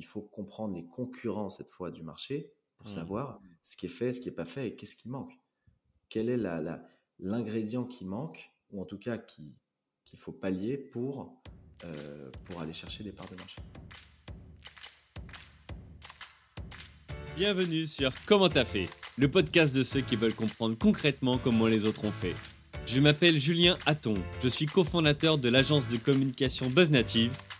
il faut comprendre les concurrents cette fois du marché pour mmh. savoir ce qui est fait, ce qui n'est pas fait et qu'est-ce qui manque. Quel est l'ingrédient qui manque, ou en tout cas qu'il faut pallier pour, euh, pour aller chercher des parts de marché. Bienvenue sur Comment t'as fait, le podcast de ceux qui veulent comprendre concrètement comment les autres ont fait. Je m'appelle Julien Hatton, je suis cofondateur de l'agence de communication BuzzNative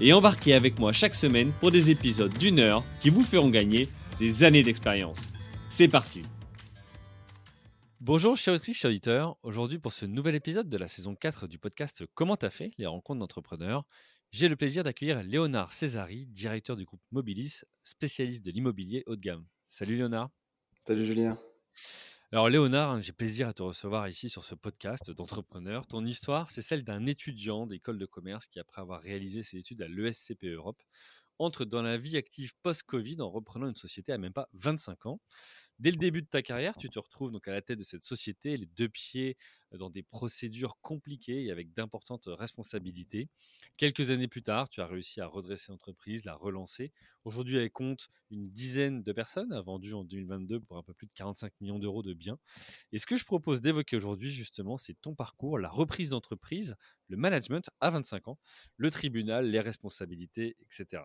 et embarquez avec moi chaque semaine pour des épisodes d'une heure qui vous feront gagner des années d'expérience. C'est parti Bonjour chers auditrices, chers auditeurs. Aujourd'hui pour ce nouvel épisode de la saison 4 du podcast Comment t'as fait Les rencontres d'entrepreneurs, j'ai le plaisir d'accueillir Léonard Césari, directeur du groupe Mobilis, spécialiste de l'immobilier haut de gamme. Salut Léonard. Salut Julien. Alors Léonard, j'ai plaisir à te recevoir ici sur ce podcast d'entrepreneur. Ton histoire, c'est celle d'un étudiant d'école de commerce qui, après avoir réalisé ses études à l'ESCP Europe, entre dans la vie active post-Covid en reprenant une société à même pas 25 ans. Dès le début de ta carrière, tu te retrouves donc à la tête de cette société, les deux pieds dans des procédures compliquées et avec d'importantes responsabilités. Quelques années plus tard, tu as réussi à redresser l'entreprise, la relancer. Aujourd'hui, elle compte une dizaine de personnes, a vendu en 2022 pour un peu plus de 45 millions d'euros de biens. Et ce que je propose d'évoquer aujourd'hui, justement, c'est ton parcours, la reprise d'entreprise, le management à 25 ans, le tribunal, les responsabilités, etc.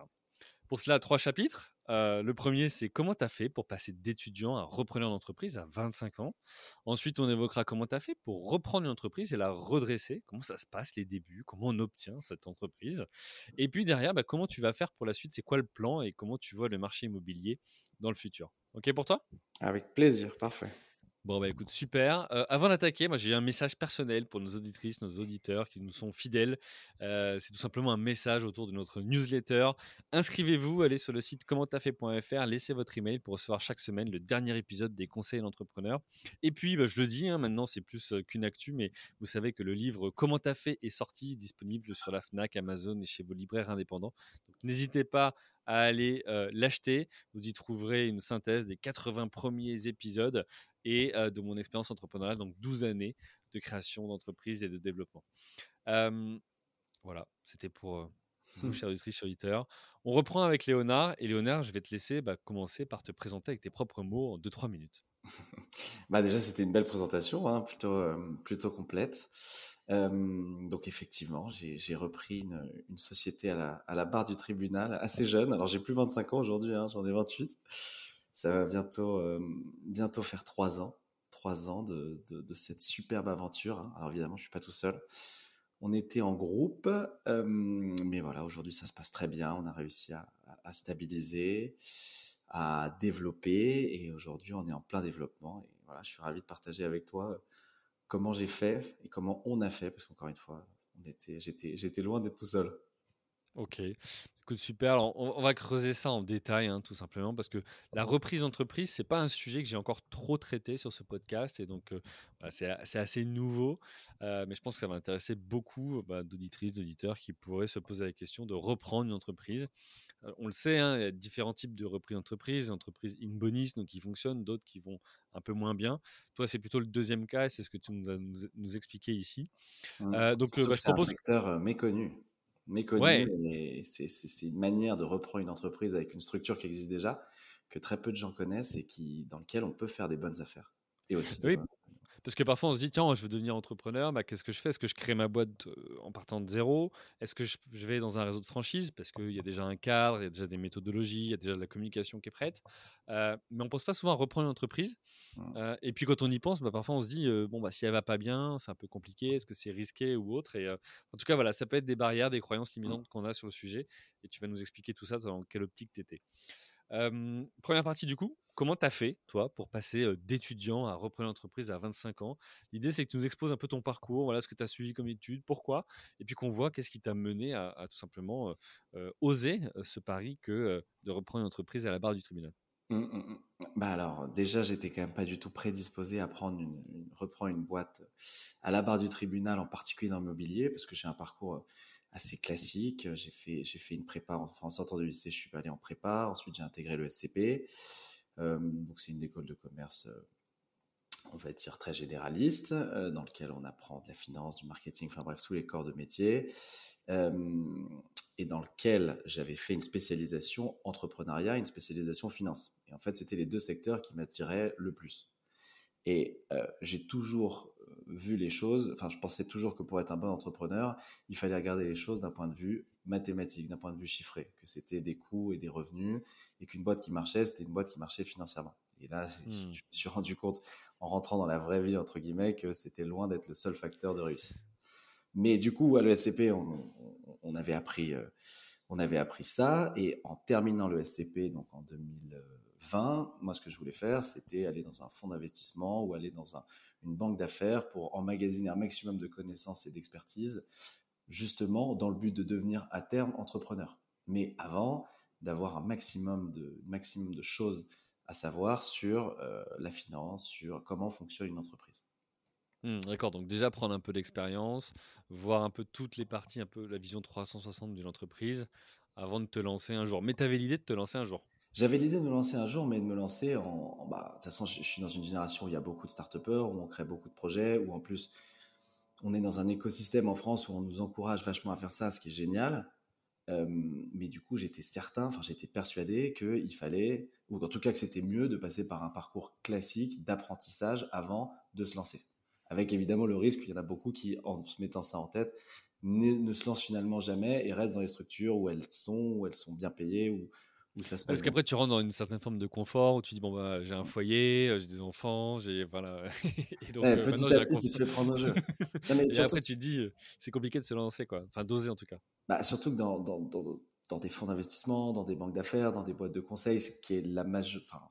Pour cela, trois chapitres. Le premier, c'est comment tu as fait pour passer d'étudiant à repreneur d'entreprise à 25 ans? Ensuite, on évoquera comment tu as fait pour reprendre une entreprise et la redresser. Comment ça se passe, les débuts, comment on obtient cette entreprise? Et puis derrière, bah, comment tu vas faire pour la suite, c'est quoi le plan et comment tu vois le marché immobilier dans le futur? OK pour toi? Avec plaisir, parfait. Bon, bah écoute, super. Avant d'attaquer, moi j'ai un message personnel pour nos auditrices, nos auditeurs qui nous sont fidèles. C'est tout simplement un message autour de notre newsletter. Inscrivez-vous, allez sur le site commenttafait.fr, laissez votre email pour recevoir chaque semaine le dernier épisode des conseils d'entrepreneurs. Et puis, bah, je le dis, hein, maintenant c'est plus qu'une actu, mais vous savez que le livre Comment t'as fait est sorti, disponible sur la FNAC, Amazon et chez vos libraires indépendants. N'hésitez pas à aller l'acheter. Vous y trouverez une synthèse des 80 premiers épisodes et de mon expérience entrepreneuriale, donc 12 années de création d'entreprise et de développement. voilà, c'était pour vous, chers auditrices, auditeurs. On reprend avec Léonard. Et Léonard, je vais te laisser bah, commencer par te présenter avec tes propres mots en 2-3 minutes. bah déjà, c'était une belle présentation, hein, plutôt, plutôt complète. donc effectivement, j'ai repris une, société à la, à la, barre du tribunal assez jeune. Alors j'ai plus 25 ans aujourd'hui, hein, j'en ai 28. Ça va bientôt, bientôt faire trois ans, trois ans de, de, de cette superbe aventure. Hein. Alors évidemment, je suis pas tout seul. On était en groupe, mais voilà, aujourd'hui ça se passe très bien. On a réussi à, à stabiliser à développer. Et aujourd'hui, on est en plein développement. Et voilà, je suis ravi de partager avec toi euh, comment j'ai fait et comment on a fait, parce qu'encore une fois, on était, j'étais, j'étais loin d'être tout seul. Ok, écoute, super. Alors, on, va creuser ça en détail, hein, tout simplement, parce que la reprise d'entreprise, c'est pas un sujet que j'ai encore trop traité sur ce podcast, et donc euh, c'est assez nouveau, euh, mais je pense que ça va intéresser beaucoup bah, d'auditrices, d'auditeurs qui pourraient se poser la question de reprendre une entreprise. On le sait, hein, il y a différents types de reprise d'entreprise, entreprises in bonus, donc qui fonctionnent, d'autres qui vont un peu moins bien. Toi, c'est plutôt le deuxième cas, c'est ce que tu nous as nous, expliqué ici. Mmh. donc, bah, c'est un secteur méconnu méconnu. c'est une manière de reprendre une entreprise avec une structure qui existe déjà, que très peu de gens connaissent et qui, dans lequel on peut faire des bonnes affaires. Et aussi, oui. Parce que parfois on se dit, tiens, je veux devenir entrepreneur, bah, qu'est-ce que je fais? Est-ce que je crée ma boîte en partant de zéro? Est-ce que je, vais dans un réseau de franchise? Parce qu'il y a déjà un cadre, il y a déjà des méthodologies, il y a déjà de la communication qui est prête. mais on ne pense pas souvent à reprendre une entreprise. Mmh. et puis quand on y pense, bah, parfois on se dit, bon, bah, si elle va pas bien, c'est un peu compliqué, est-ce que c'est risqué ou autre? Et en tout cas, voilà, ça peut être des barrières, des croyances mmh. limitantes qu'on a sur le sujet. Et tu vas nous expliquer tout ça dans quelle optique tu étais première partie du coup, comment tu as fait, toi, pour passer d'étudiant à reprendre l'entreprise à 25 ans? L'idée, c'est que tu nous exposes un peu ton parcours, voilà ce que tu as suivi comme étude, pourquoi, et puis qu'on voit qu'est-ce qui t'a mené à, tout simplement oser ce pari que de reprendre une entreprise à la barre du tribunal. Mmh, mmh, mmh. Bah alors, déjà, j'étais quand même pas du tout prédisposé à reprendre une boîte à la barre du tribunal, en particulier dans l'immobilier, parce que j'ai un parcours assez classique. J'ai fait, j'ai fait une prépa, enfin, en sortant du lycée, je suis allé en prépa. Ensuite, j'ai intégré le SCP. Donc, c'est une école de commerce, on va dire, très généraliste, dans lequel on apprend de la finance, du marketing, enfin bref, tous les corps de métier et dans lequel j'avais fait une spécialisation entrepreneuriat, une spécialisation finance. Et en fait, c'était les deux secteurs qui m'attiraient le plus. Et euh, j'ai toujours euh, vu les choses, enfin, je pensais toujours que pour être un bon entrepreneur, il fallait regarder les choses d'un point de vue mathématique, d'un point de vue chiffré, que c'était des coûts et des revenus, et qu'une boîte qui marchait, c'était une boîte qui marchait financièrement. Et là, je me hmm. suis rendu compte, en rentrant dans la vraie vie, entre guillemets, que c'était loin d'être le seul facteur de réussite. Mais du coup, à l'ESCP, on, on, avait appris, euh, on avait appris ça. Et en terminant l'ESCP, donc en 2020, moi, ce que je voulais faire, c'était aller dans un fonds d'investissement ou aller dans une banque d'affaires pour emmagasiner un maximum de connaissances et d'expertise, justement dans le but de devenir à terme entrepreneur. Mais avant, d'avoir un maximum de, maximum de choses à savoir sur euh, la finance, sur comment fonctionne une entreprise. Mmh, d'accord, donc déjà prendre un peu d'expérience, voir un peu toutes les parties, un peu la vision 360 d'une entreprise avant de te lancer un jour. Mais tu avais l'idée de te lancer un jour. J'avais l'idée de me lancer un jour, mais de me lancer en. bah, de toute façon, je, suis dans une génération où il y a beaucoup de start où on crée beaucoup de projets, où en plus, on est dans un écosystème en France où on nous encourage vachement à faire ça, ce qui est génial. mais du coup, j'étais certain, enfin, j'étais persuadé qu'il fallait, ou en tout cas que c'était mieux de passer par un parcours classique d'apprentissage avant de se lancer avec évidemment le risque, il y en a beaucoup qui, en se mettant ça en tête, ne, se lancent finalement jamais et restent dans les structures où elles sont, où elles sont bien payées, où ça se passe. Parce qu'après, tu rentres dans une certaine forme de confort où tu dis bon bah j'ai un foyer, euh, j'ai des enfants, j'ai voilà. et donc, euh, petit à petit, tu te fais prendre au jeu. et après, tu te dis euh, c'est compliqué de se lancer quoi, enfin d'oser en tout cas. Bah, surtout que dans, dans, dans, dans des fonds d'investissement, dans des banques d'affaires, dans des boîtes de conseil, ce qui est la majeure, enfin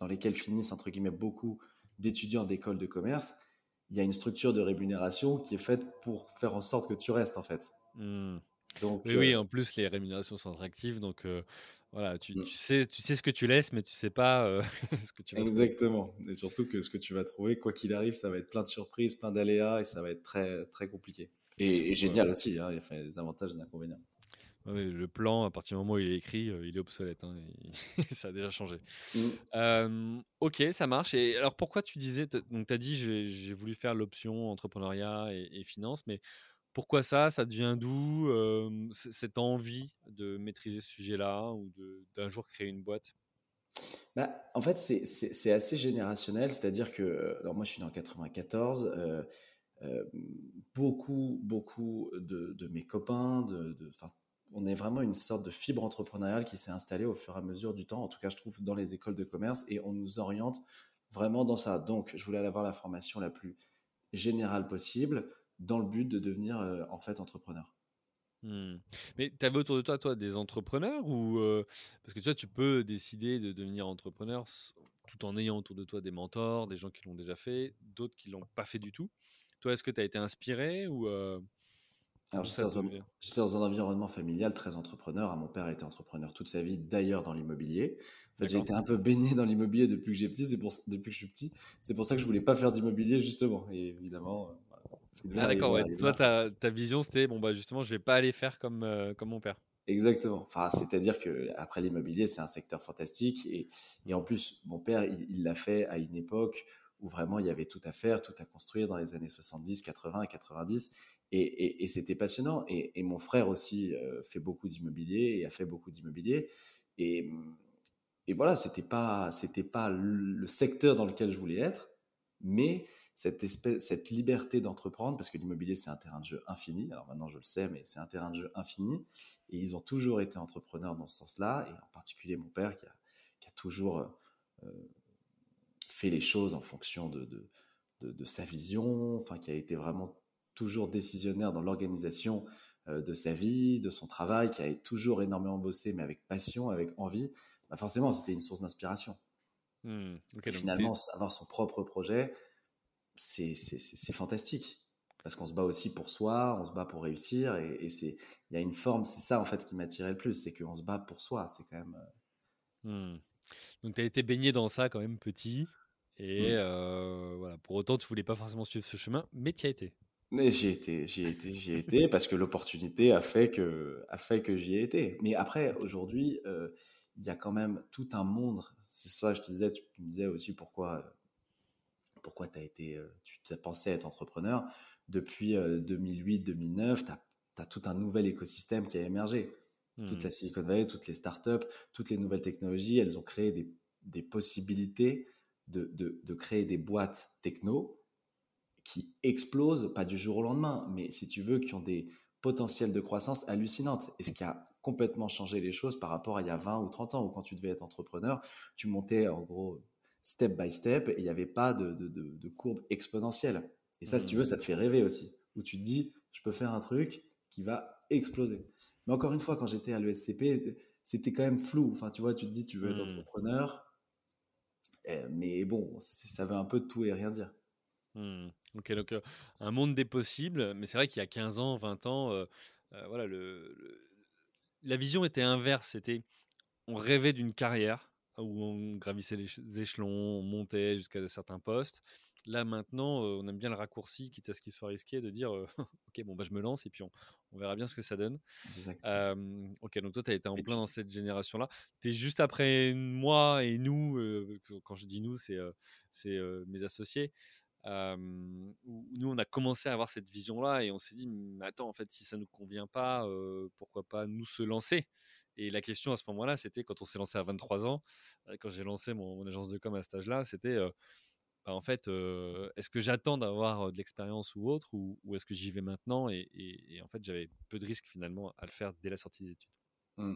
dans lesquelles finissent entre guillemets beaucoup d'étudiants d'écoles de commerce, il y a une structure de rémunération qui est faite pour faire en sorte que tu restes en fait. Mmh. Donc, oui, euh, en plus les rémunérations sont attractives, donc euh, voilà, tu, mmh. tu, sais, tu sais ce que tu laisses, mais tu sais pas euh, ce que tu vas Exactement, et surtout que ce que tu vas trouver, quoi qu'il arrive, ça va être plein de surprises, plein d'aléas, et ça va être très très compliqué. Et, génial aussi, hein, il y a des avantages et des inconvénients le plan, à partir du moment où il est écrit, euh, il est obsolète. Hein, ça a déjà changé. Mmh. ok, ça marche. Et alors, pourquoi tu disais, donc tu as dit, j'ai voulu faire l'option entrepreneuriat et, finance, mais pourquoi ça Ça devient d'où cette envie de maîtriser ce sujet-là ou d'un jour créer une boîte? Bah, en fait, c'est assez générationnel, c'est-à-dire que, alors moi je suis dans 94, euh, beaucoup, beaucoup de, de, mes copains, de, de on est vraiment une sorte de fibre entrepreneuriale qui s'est installée au fur et à mesure du temps, en tout cas je trouve dans les écoles de commerce, et on nous oriente vraiment dans ça. Donc je voulais avoir la formation la plus générale possible dans le but de devenir euh, en fait entrepreneur. Hmm. Mais tu avais autour de toi, toi, des entrepreneurs ou euh, parce que tu vois, tu peux décider de devenir entrepreneur tout en ayant autour de toi des mentors, des gens qui l'ont déjà fait, d'autres qui l'ont pas fait du tout. Toi, est-ce que tu as été inspiré ou euh, j'étais dans, un environnement familial très entrepreneur. Mon père a été entrepreneur toute sa vie, d'ailleurs dans l'immobilier. En fait, j'ai été un peu baigné dans l'immobilier depuis que j'ai petit. C'est pour depuis que je suis petit. C'est pour ça que je voulais pas faire d'immobilier justement. Et évidemment. Ah d'accord. Toi, ta, ta, vision, c'était bon bah justement, je vais pas aller faire comme euh, comme mon père. Exactement. Enfin, c'est-à-dire que après l'immobilier, c'est un secteur fantastique et, et en plus, mon père, il l'a fait à une époque où vraiment il y avait tout à faire, tout à construire dans les années 70, 80 et 90. Et, c'était passionnant. Et, mon frère aussi euh, fait beaucoup d'immobilier et a fait beaucoup d'immobilier. Et, et voilà, c'était pas, c'était pas le secteur dans lequel je voulais être, mais cette espèce, cette liberté d'entreprendre, parce que l'immobilier c'est un terrain de jeu infini. Alors maintenant je le sais, mais c'est un terrain de jeu infini. Et ils ont toujours été entrepreneurs dans ce sens-là, et en particulier mon père qui a, toujours euh, fait les choses en fonction de, de, de, sa vision, enfin qui a été vraiment toujours décisionnaire dans l'organisation euh, de sa vie, de son travail, qui a toujours énormément bossé, mais avec passion, avec envie, bah forcément, c'était une source d'inspiration. Mmh, finalement, avoir son propre projet, c'est fantastique. Parce qu'on se bat aussi pour soi, on se bat pour réussir, et, c'est il y a une forme, c'est ça en fait qui m'attirait le plus, c'est qu'on se bat pour soi. C'est quand même, euh, mmh. Donc tu as été baigné dans ça quand même petit. Et Mmh. euh, voilà, pour autant, tu voulais pas forcément suivre ce chemin, mais tu y as été. Mais j'y ai été, j'y ai été, j'y ai été parce que l'opportunité a fait que, a fait que j'y ai été. Mais après, aujourd'hui, euh, il y a quand même tout un monde. C'est ça, je te disais, tu me disais aussi pourquoi, pourquoi as été, euh, tu as pensé être entrepreneur. Depuis 2008-2009, tu as, tout un nouvel écosystème qui a émergé. Toute Hmm. la Silicon Valley, toutes les startups, toutes les nouvelles technologies, elles ont créé des, des possibilités de, de, de créer des boîtes techno qui explosent, pas du jour au lendemain, mais si tu veux, qui ont des potentiels de croissance hallucinantes. Et ce qui a complètement changé les choses par rapport à il y a 20 ou 30 ans, où quand tu devais être entrepreneur, tu montais en gros step by step et il n'y avait pas de, de, de, de, courbe exponentielle. Et ça, si tu veux, ça te fait rêver aussi, où tu te dis, je peux faire un truc qui va exploser. Mais encore une fois, quand j'étais à l'ESCP, c'était quand même flou. Enfin, tu vois, tu te dis, tu veux être entrepreneur, mais bon, ça veut un peu de tout et rien dire. Mmh. Ok, donc euh, un monde des possibles, mais c'est vrai qu'il y a 15 ans, 20 ans, euh, euh, voilà, le, le, la vision était inverse. C'était, on rêvait d'une carrière où on gravissait les échelons, on montait jusqu'à certains postes. Là maintenant, euh, on aime bien le raccourci, quitte à ce qu'il soit risqué, de dire, euh, ok, bon bah je me lance et puis on, on verra bien ce que ça donne. Euh, ok, donc toi tu as été en plein dans cette génération-là. Tu es juste après moi et nous, quand je dis nous, c'est c'est mes associés. Où nous on a commencé à avoir cette vision là et on s'est dit mais attends en fait si ça nous convient pas pourquoi pas nous se lancer? Et la question à ce moment là c'était quand on s'est lancé à 23 ans quand j'ai lancé mon, mon, agence de com à cet âge là c'était bah, en fait euh, est-ce que j'attends d'avoir de l'expérience ou autre ou, ou est-ce que j'y vais maintenant et, et, et, en fait j'avais peu de risques finalement à le faire dès la sortie des études Mmh.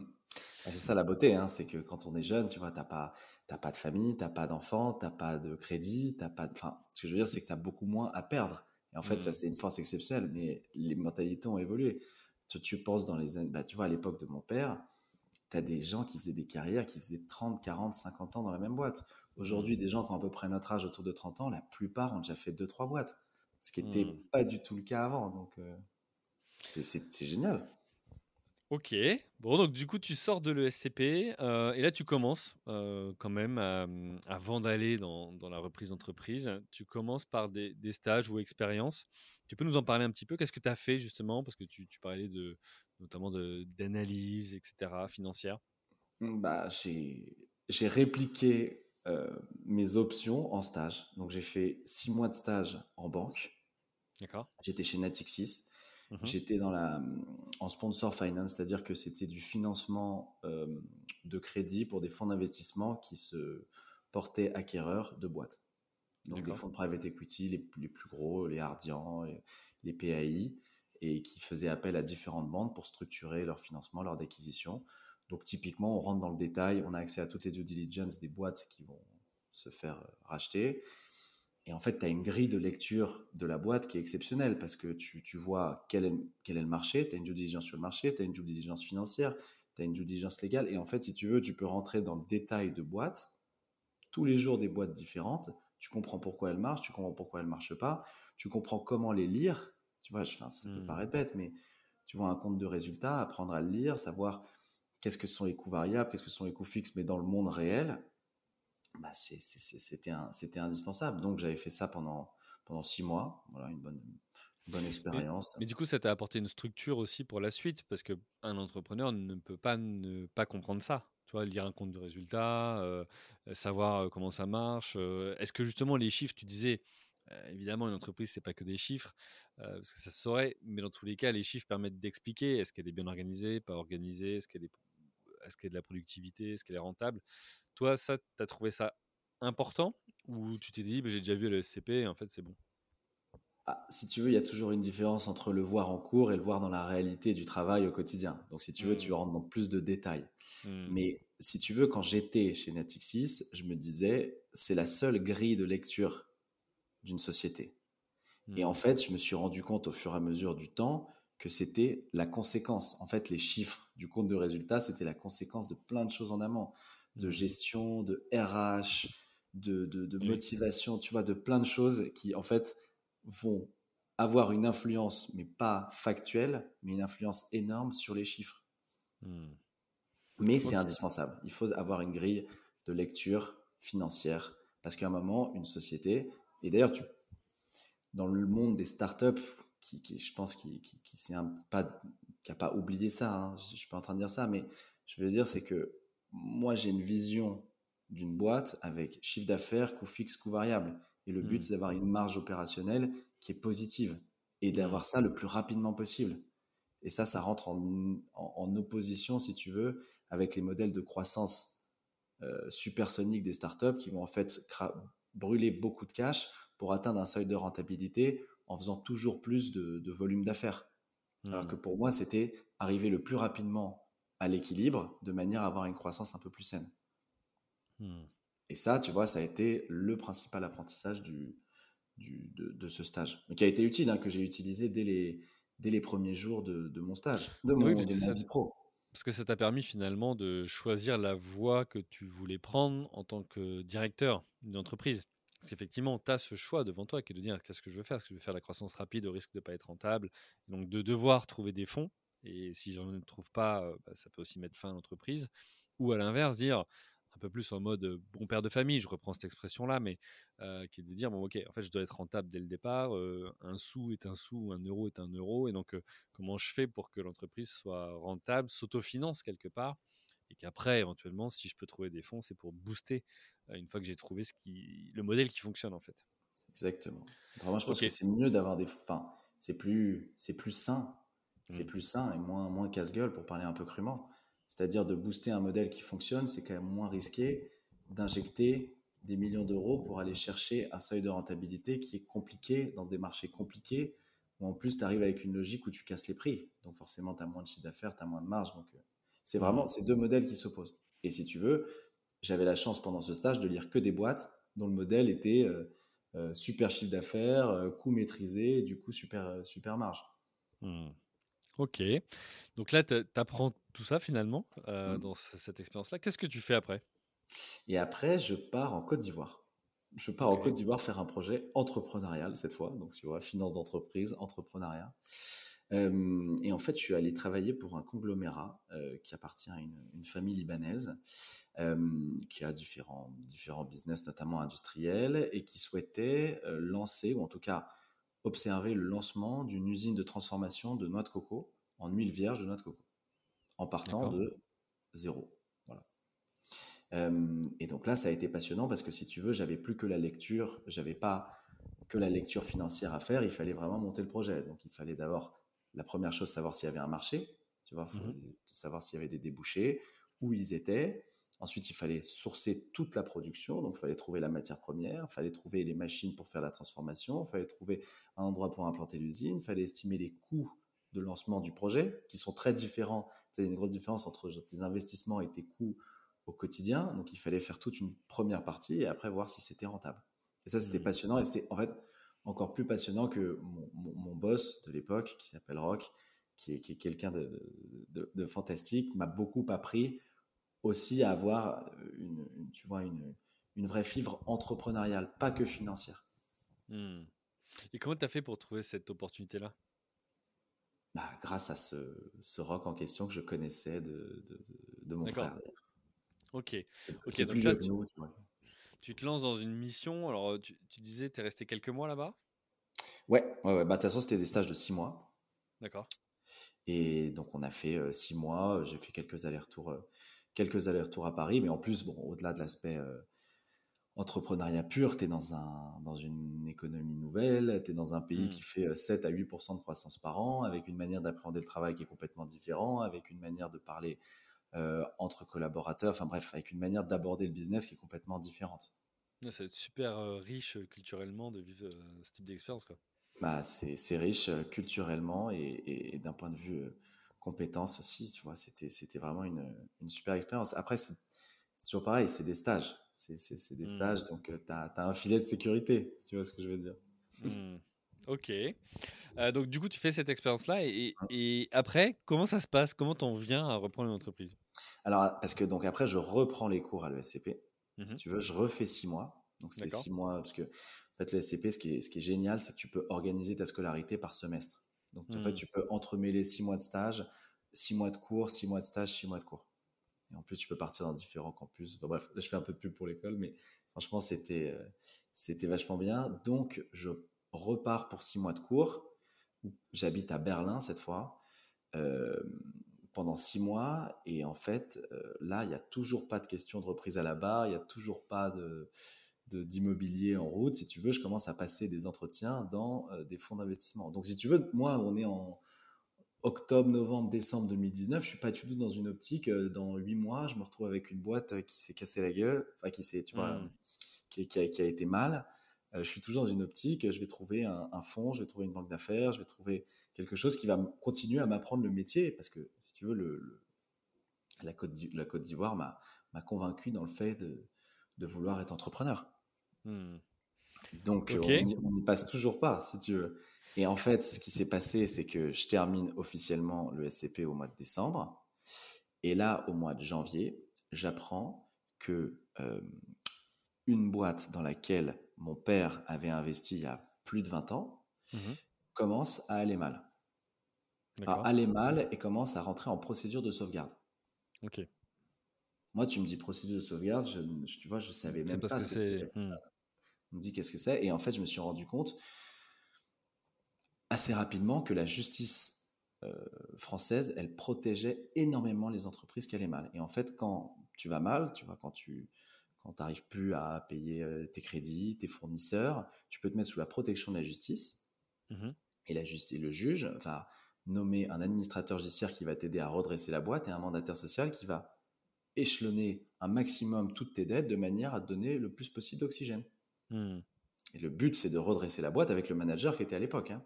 C'est ça la beauté, hein, c'est que quand on est jeune, tu vois, t'as pas, t'as pas de famille, t'as pas d'enfants, t'as pas de crédit, t'as pas, de... enfin, ce que je veux dire, c'est que t'as beaucoup moins à perdre. Et en fait, mmh. ça c'est une force exceptionnelle, mais les mentalités ont évolué. Tu, tu penses dans les années, bah, tu vois, à l'époque de mon père, t'as des gens qui faisaient des carrières, qui faisaient 30, 40, 50 ans dans la même boîte. Aujourd'hui, mmh. des gens qui ont à peu près notre âge, autour de 30 ans, la plupart ont déjà fait deux, trois boîtes, ce qui n'était mmh. pas du tout le cas avant. Donc, euh, c'est génial. Ok, bon donc du coup tu sors de l'ESCP euh, et là tu commences euh, quand même à, avant d'aller dans, dans, la reprise d'entreprise, tu commences par des, des, stages ou expériences. Tu peux nous en parler un petit peu? Qu'est-ce que tu as fait justement? Parce que tu, tu parlais de, notamment d'analyse, etc., financière. Bah, j'ai répliqué euh, mes options en stage. Donc j'ai fait six mois de stage en banque. D'accord. J'étais chez Natixis. Mmh. J'étais dans la, en sponsor finance, c'est-à-dire que c'était du financement euh, de crédit pour des fonds d'investissement qui se portaient acquéreurs de boîtes. Donc des fonds de private equity, les, les plus gros, les Ardian, les, les, PAI, et qui faisaient appel à différentes banques pour structurer leur financement lors d'acquisition. Donc typiquement, on rentre dans le détail, on a accès à toutes les due diligence des boîtes qui vont se faire racheter. Et en fait, tu as une grille de lecture de la boîte qui est exceptionnelle parce que tu, tu vois quel est, quel est le marché, tu as une due diligence sur le marché, tu as une due diligence financière, tu as une due diligence légale. Et en fait, si tu veux, tu peux rentrer dans le détail de boîtes, tous les jours des boîtes différentes. Tu comprends pourquoi elles marchent, tu comprends pourquoi elles ne marchent pas, tu comprends comment les lire. Tu vois, enfin, ça peut Mmh. paraître bête, mais tu vois un compte de résultats, apprendre à le lire, savoir qu'est-ce que sont les coûts variables, qu'est-ce que sont les coûts fixes, mais dans le monde réel bah c'était indispensable. Donc j'avais fait ça pendant, pendant six mois. Voilà, une bonne, une bonne expérience. Mais, mais, du coup, ça t'a apporté une structure aussi pour la suite, parce qu'un entrepreneur ne peut pas ne pas comprendre ça. Tu vois, lire un compte de résultats, euh, savoir comment ça marche. Euh, Est-ce que justement les chiffres, tu disais, euh, évidemment, une entreprise, c'est pas que des chiffres, parce que ça se saurait, mais dans tous les cas, les chiffres permettent d'expliquer est-ce qu'elle est bien organisée, pas organisée, est-ce qu'elle est, est, qu est de la productivité, est-ce qu'elle est rentable toi, ça, tu as trouvé ça important ou tu t'es dit, bah, j'ai déjà vu le SCP en fait, c'est bon? Ah, Si tu veux, il y a toujours une différence entre le voir en cours et le voir dans la réalité du travail au quotidien. Donc, si tu veux, mmh. tu rentres dans plus de détails. Mmh. Mais si tu veux, quand j'étais chez Natixis, je me disais, c'est la seule grille de lecture d'une société. Mmh. Et en fait, je me suis rendu compte au fur et à mesure du temps que c'était la conséquence. En fait, les chiffres du compte de résultats, c'était la conséquence de plein de choses en amont de gestion, de RH, de, de, de motivation, tu vois, de plein de choses qui, en fait, vont avoir une influence, mais pas factuelle, mais une influence énorme sur les chiffres. Mmh. Mais c'est indispensable. Il faut avoir une grille de lecture financière. Parce qu'à un moment, une société, et d'ailleurs, tu, dans le monde des startups, qui, qui je pense qui, qui, qui pas, qui a pas oublié ça, hein, je, ne suis pas en train de dire ça, mais je veux dire, c'est que moi, j'ai une vision d'une boîte avec chiffre d'affaires, coût fixe, coût variable. Et le but, mmh. c'est d'avoir une marge opérationnelle qui est positive et d'avoir mmh. ça le plus rapidement possible. Et ça, ça rentre en, en, opposition, si tu veux, avec les modèles de croissance euh, supersonique des startups qui vont en fait brûler beaucoup de cash pour atteindre un seuil de rentabilité en faisant toujours plus de, volume d'affaires. Alors que mmh. pour moi, c'était arriver le plus rapidement à l'équilibre de manière à avoir une croissance un peu plus saine. Mmh. Et ça, tu vois, ça a été le principal apprentissage du, du de, ce stage, mais qui a été utile, hein, que j'ai utilisé dès les, dès les premiers jours de, mon stage, de mon, oui, vie pro. Parce que ça t'a permis finalement de choisir la voie que tu voulais prendre en tant que directeur d'une entreprise. Parce qu'effectivement, tu as ce choix devant toi qui est de dire qu'est-ce que je veux faire? Est-ce que je veux faire la croissance rapide au risque de ne pas être rentable? Donc de devoir trouver des fonds. Et si j'en ne trouve pas, bah, ça peut aussi mettre fin à l'entreprise. Ou à l'inverse, dire un peu plus en mode bon père de famille, je reprends cette expression-là, mais qui est de dire bon ok, en fait je dois être rentable dès le départ, un sou est un sou, un euro est un euro, et donc comment je fais pour que l'entreprise soit rentable, s'autofinance quelque part, et qu'après éventuellement si je peux trouver des fonds, c'est pour booster une fois que j'ai trouvé ce qui, le modèle qui fonctionne en fait. Exactement. Vraiment, je pense que c'est mieux d'avoir des, enfin, c'est plus, c'est plus sain, c'est mmh. plus sain et moins, moins casse-gueule pour parler un peu crûment c'est-à-dire de booster un modèle qui fonctionne, c'est quand même moins risqué d'injecter des millions d'euros pour aller chercher un seuil de rentabilité qui est compliqué dans des marchés compliqués, où en plus tu arrives avec une logique où tu casses les prix. Donc forcément, tu as moins de chiffre d'affaires, tu as moins de marge. Donc euh, c'est vraiment ces deux modèles qui s'opposent. Et si tu veux, j'avais la chance pendant ce stage de lire que des boîtes dont le modèle était euh, euh, super chiffre d'affaires, coût maîtrisé, et du coup super, super marge. Mmh. Ok. Donc là, tu apprends tout ça finalement euh, mmh. dans cette expérience-là. Qu'est-ce que tu fais après? Et après, je pars en Côte d'Ivoire. Je pars en Côte d'Ivoire faire un projet entrepreneurial cette fois. Donc, tu vois, finance d'entreprise, entrepreneuriat. et en fait, je suis allé travailler pour un conglomérat euh, qui appartient à une, famille libanaise qui a différents, différents business, notamment industriels, et qui souhaitait euh, lancer, ou en tout cas observer le lancement d'une usine de transformation de noix de coco en huile vierge de noix de coco, en partant de zéro. Voilà. et donc là, ça a été passionnant parce que si tu veux, j'avais plus que la lecture, j'avais pas que la lecture financière à faire, il fallait vraiment monter le projet. Donc il fallait d'abord, la première chose, savoir s'il y avait un marché, tu vois, mmh savoir s'il y avait des débouchés, où ils étaient, Ensuite, il fallait sourcer toute la production, donc il fallait trouver la matière première, il fallait trouver les machines pour faire la transformation, il fallait trouver un endroit pour implanter l'usine, il fallait estimer les coûts de lancement du projet, qui sont très différents. Il y a une grosse différence entre tes investissements et tes coûts au quotidien, donc il fallait faire toute une première partie et après voir si c'était rentable. Et ça, c'était mmh. passionnant et c'était en fait encore plus passionnant que mon, boss de l'époque, qui s'appelle Rock, qui est, quelqu'un de fantastique, m'a beaucoup appris aussi à avoir euh, une, tu vois, une, une, vraie fibre entrepreneuriale, pas que financière. Hmm. Et comment tu as fait pour trouver cette opportunité-là? Bah, Grâce à ce, ce, rock en question que je connaissais de, de, de mon frère. Ok. ok. Donc là, tu, tu, te lances dans une mission. Alors, tu, tu disais, tu es resté quelques mois là-bas? Ouais, ouais, ouais. Bah, de toute façon, c'était des stages de six mois. D'accord. Et donc, on a fait euh, six mois. J'ai fait quelques allers-retours euh, quelques allers-retours à Paris, mais en plus, bon, au-delà de l'aspect euh, entrepreneuriat pur, tu es dans, un, dans une économie nouvelle, tu es dans un pays mmh. qui fait 7 euh, à 8% de croissance par an, avec une manière d'appréhender le travail qui est complètement différente, avec une manière de parler euh, entre collaborateurs, enfin bref, avec une manière d'aborder le business qui est complètement différente. C'est super riche culturellement de vivre ce type d'expérience. Bah, c'est riche culturellement et, et d'un point de vue compétences aussi, tu vois, c'était, c'était vraiment une, une, super expérience. Après, c'est, toujours pareil, c'est des stages. C'est, c'est, des mmh. stages, donc tu as, un filet de sécurité, si tu vois ce que je veux dire. Mmh. Ok. Euh, donc, du coup, tu fais cette expérience-là et, mmh. et, après, comment ça se passe? Comment t'en viens à reprendre une entreprise? Alors, parce que donc après, je reprends les cours à l'ESCP. Si tu veux, je refais six mois. Donc, c'était six mois, parce que en fait, l'ESCP, ce qui est, ce qui est génial, c'est que tu peux organiser ta scolarité par semestre. Donc, en fait, mmh. tu peux entremêler six mois de stage, six mois de cours, six mois de stage, six mois de cours. Et en plus, tu peux partir dans différents campus. Enfin, bref, je fais un peu de pub pour l'école, mais franchement, c'était euh, c'était vachement bien. Donc, je repars pour six mois de cours. J'habite à Berlin cette fois. Euh, pendant six mois. Et en fait, euh, là, il n'y a toujours pas de question de reprise à la barre, il n'y a toujours pas de d'immobilier en route. Si tu veux, je commence à passer des entretiens dans des fonds d'investissement. Donc, si tu veux, moi, on est en, octobre, novembre, décembre 2019, je suis pas du tout dans une optique. Euh, dans huit mois, je me retrouve avec une boîte euh, qui s'est cassée la gueule, enfin qui s'est, tu vois, mmh. qui, a, été mal. Euh, je suis toujours dans une optique. Je vais trouver un, fonds, je vais trouver une banque d'affaires, je vais trouver quelque chose qui va continuer à m'apprendre le métier, parce que si tu veux, le, la Côte d'Ivoire m'a, convaincu dans le fait de, vouloir être entrepreneur. Mmh. Donc on n'y passe toujours pas, si tu veux. Et en fait, ce qui s'est passé, c'est que je termine officiellement le SCP au mois de décembre. Et là, au mois de janvier, j'apprends que euh, une boîte dans laquelle mon père avait investi il y a plus de 20 ans mmh commence à aller mal. À aller mal et commence à rentrer en procédure de sauvegarde. Ok. Moi, tu me dis procédure de sauvegarde, je, tu vois, je savais même pas ce que c'est. Mmh. On me dit qu'est-ce que c'est? Et en fait, je me suis rendu compte assez rapidement que la justice euh, française, elle protégeait énormément les entreprises qui allaient mal. Et en fait, quand tu vas mal, tu vois, quand tu quand n'arrives plus à payer euh, tes crédits, tes fournisseurs, tu peux te mettre sous la protection de la justice. Mmh et, la justice, le juge va nommer un administrateur judiciaire qui va t'aider à redresser la boîte et un mandataire social qui va échelonner un maximum toutes tes dettes de manière à te donner le plus possible d'oxygène. Mmh. Et le but, c'est de redresser la boîte avec le manager qui était à l'époque. Hein.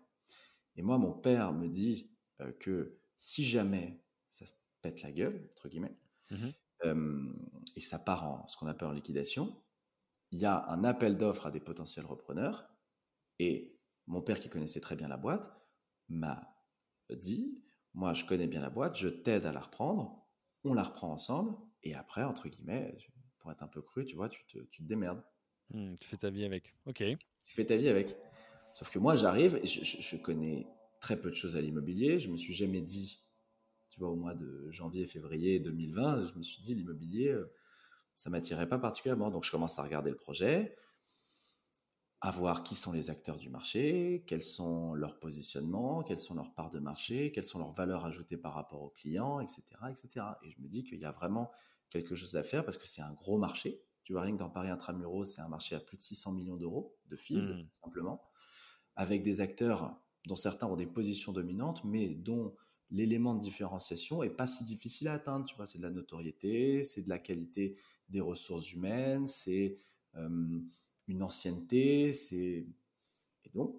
Et moi, mon père me dit euh, que si jamais ça se pète la gueule, entre guillemets, mmh euh, et ça part en ce qu'on appelle en liquidation, il y a un appel d'offres à des potentiels repreneurs. Et mon père, qui connaissait très bien la boîte, m'a dit Moi, je connais bien la boîte, je t'aide à la reprendre, on la reprend ensemble, et après, entre guillemets, pour être un peu cru, tu vois, tu te, tu te démerdes. Mmh, tu fais ta vie avec. Ok. Tu fais ta vie avec. Sauf que moi, j'arrive et je, connais très peu de choses à l'immobilier. Je me suis jamais dit, tu vois, au mois de janvier, février 2020, je me suis dit l'immobilier, euh, ça m'attirait pas particulièrement. Donc, je commence à regarder le projet, à voir qui sont les acteurs du marché, quels sont leurs positionnements, quelles sont leurs parts de marché, quelles sont leurs valeurs ajoutées par rapport aux clients, etc., etc. Et je me dis qu'il y a vraiment quelque chose à faire parce que c'est un gros marché. Tu vois, rien que dans Paris Intramuros, c'est un marché à plus de 600 millions d'euros de fees, mmh. simplement avec des acteurs dont certains ont des positions dominantes, mais dont l'élément de différenciation est pas si difficile à atteindre. Tu vois, c'est de la notoriété, c'est de la qualité des ressources humaines, c'est euh, une ancienneté, c'est et donc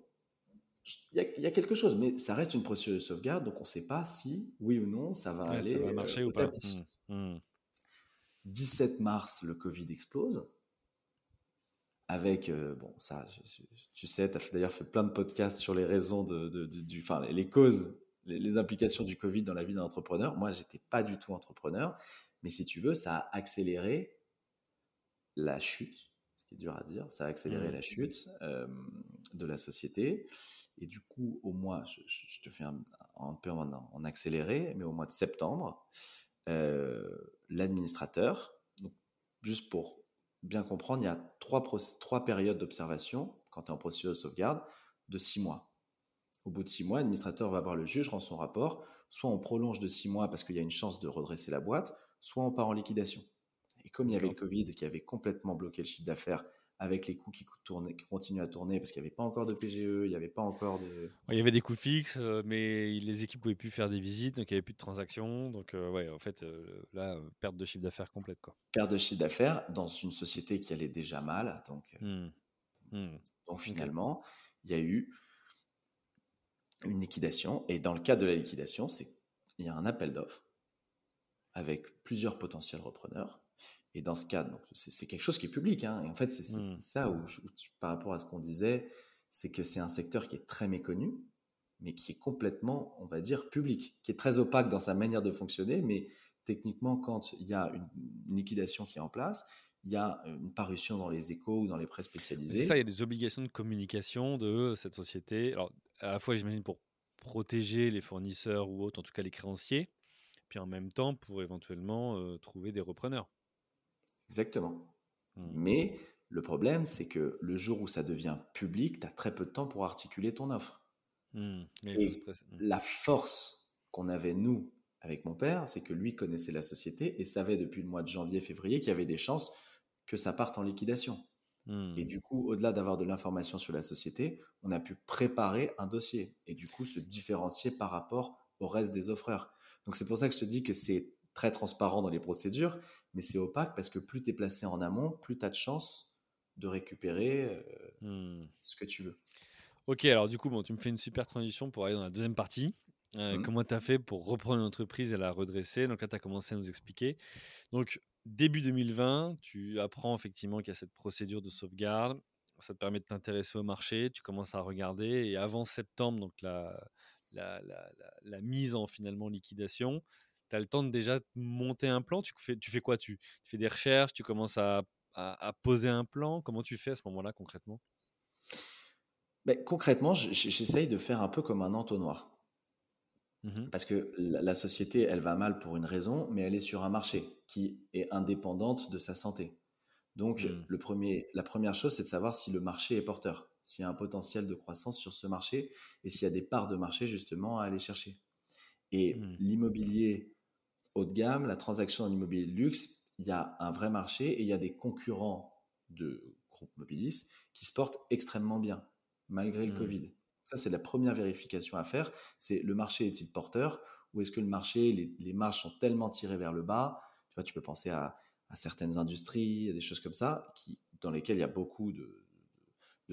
il y, a quelque chose, mais ça reste une procédure de sauvegarde, donc on ne sait pas si oui ou non ça va aller ça va marcher euh, ou pas. 17 mmh, mmh. mars, le Covid explose avec euh, bon ça tu sais tu as d'ailleurs fait plein de podcasts sur les raisons de, du enfin les causes les, implications du Covid dans la vie d'un entrepreneur moi j'étais pas du tout entrepreneur mais si tu veux ça a accéléré la chute ce qui est dur à dire ça a accéléré mmh. la chute euh, de la société et du coup au mois je, te fais un, peu en, accéléré mais au mois de septembre l'administrateur juste pour bien comprendre, il y a trois, trois périodes d'observation quand tu es en procédure de sauvegarde de six mois. Au bout de six mois, l'administrateur va voir le juge, rend son rapport. Soit on prolonge de six mois parce qu'il y a une chance de redresser la boîte, soit on part en liquidation. Et comme il y avait le Covid qui avait complètement bloqué le chiffre d'affaires avec les coûts qui, qui continuent à tourner parce qu'il n'y avait pas encore de PGE, il n'y avait pas encore de. Il y avait des coûts fixes, euh, mais les équipes pouvaient plus faire des visites, donc il n'y avait plus de transactions. Donc, euh, ouais, en fait, euh, là, perte de chiffre d'affaires complète. Quoi. Perte de chiffre d'affaires dans une société qui allait déjà mal. Donc, mmh. Mmh. donc finalement, il y a eu une liquidation. Et dans le cadre de la liquidation, il y a un appel d'offres avec plusieurs potentiels repreneurs et dans ce cas, c'est quelque chose qui est public. Hein. Et en fait, c'est mmh. ça où, par rapport à ce qu'on disait, c'est que c'est un secteur qui est très méconnu, mais qui est complètement, on va dire, public, qui est très opaque dans sa manière de fonctionner, mais techniquement, quand il y a une, liquidation qui est en place, il y a une parution dans les échos ou dans les presse spécialisées. Ça, il y a des obligations de communication de cette société. Alors, à la fois, j'imagine, pour protéger les fournisseurs ou autres, en tout cas les créanciers, puis en même temps pour éventuellement trouver des repreneurs. Exactement. Mmh. Mais le problème, c'est que le jour où ça devient public, tu as très peu de temps pour articuler ton offre. Mmh. Et mmh. la force qu'on avait, nous, avec mon père, c'est que lui connaissait la société et savait depuis le mois de janvier, février qu'il y avait des chances que ça parte en liquidation. Et du coup, au-delà d'avoir de l'information sur la société, on a pu préparer un dossier et du coup se différencier par rapport au reste des offreurs. Donc c'est pour ça que je te dis que c'est très transparent dans les procédures, mais c'est opaque parce que plus tu es placé en amont, plus tu as de chances de récupérer euh, mmh. ce que tu veux. Ok, alors du coup, bon, tu me fais une super transition pour aller dans la deuxième partie. Euh, mmh. Comment tu as fait pour reprendre une entreprise et la redresser? Donc là, tu as commencé à nous expliquer. Donc, début 2020, tu apprends effectivement qu'il y a cette procédure de sauvegarde. Ça te permet de t'intéresser au marché. Tu commences à regarder. Et avant septembre, donc la, la, la, la mise en finalement liquidation, tu as le temps de déjà monter un plan. Tu fais, tu fais quoi? Tu, fais des recherches, tu commences à, à, poser un plan? Comment tu fais à ce moment-là concrètement? Ben, Concrètement, j'essaye de faire un peu comme un entonnoir. Mmh Parce que la, société, elle va mal pour une raison, mais elle est sur un marché qui est indépendante de sa santé. Donc, mmh. le premier, la première chose, c'est de savoir si le marché est porteur, s'il y a un potentiel de croissance sur ce marché et s'il y a des parts de marché justement à aller chercher. Et mmh. l'immobilier haut de gamme, la transaction en immobilier de luxe, il y a un vrai marché et il y a des concurrents de groupe Mobilis qui se portent extrêmement bien, malgré le mmh. Covid. Ça, c'est la première vérification à faire. C'est le marché est-il porteur ou est-ce que le marché, les, marges sont tellement tirées vers le bas? Tu vois, tu peux penser à, certaines industries, à des choses comme ça, qui, dans lesquelles il y a beaucoup de,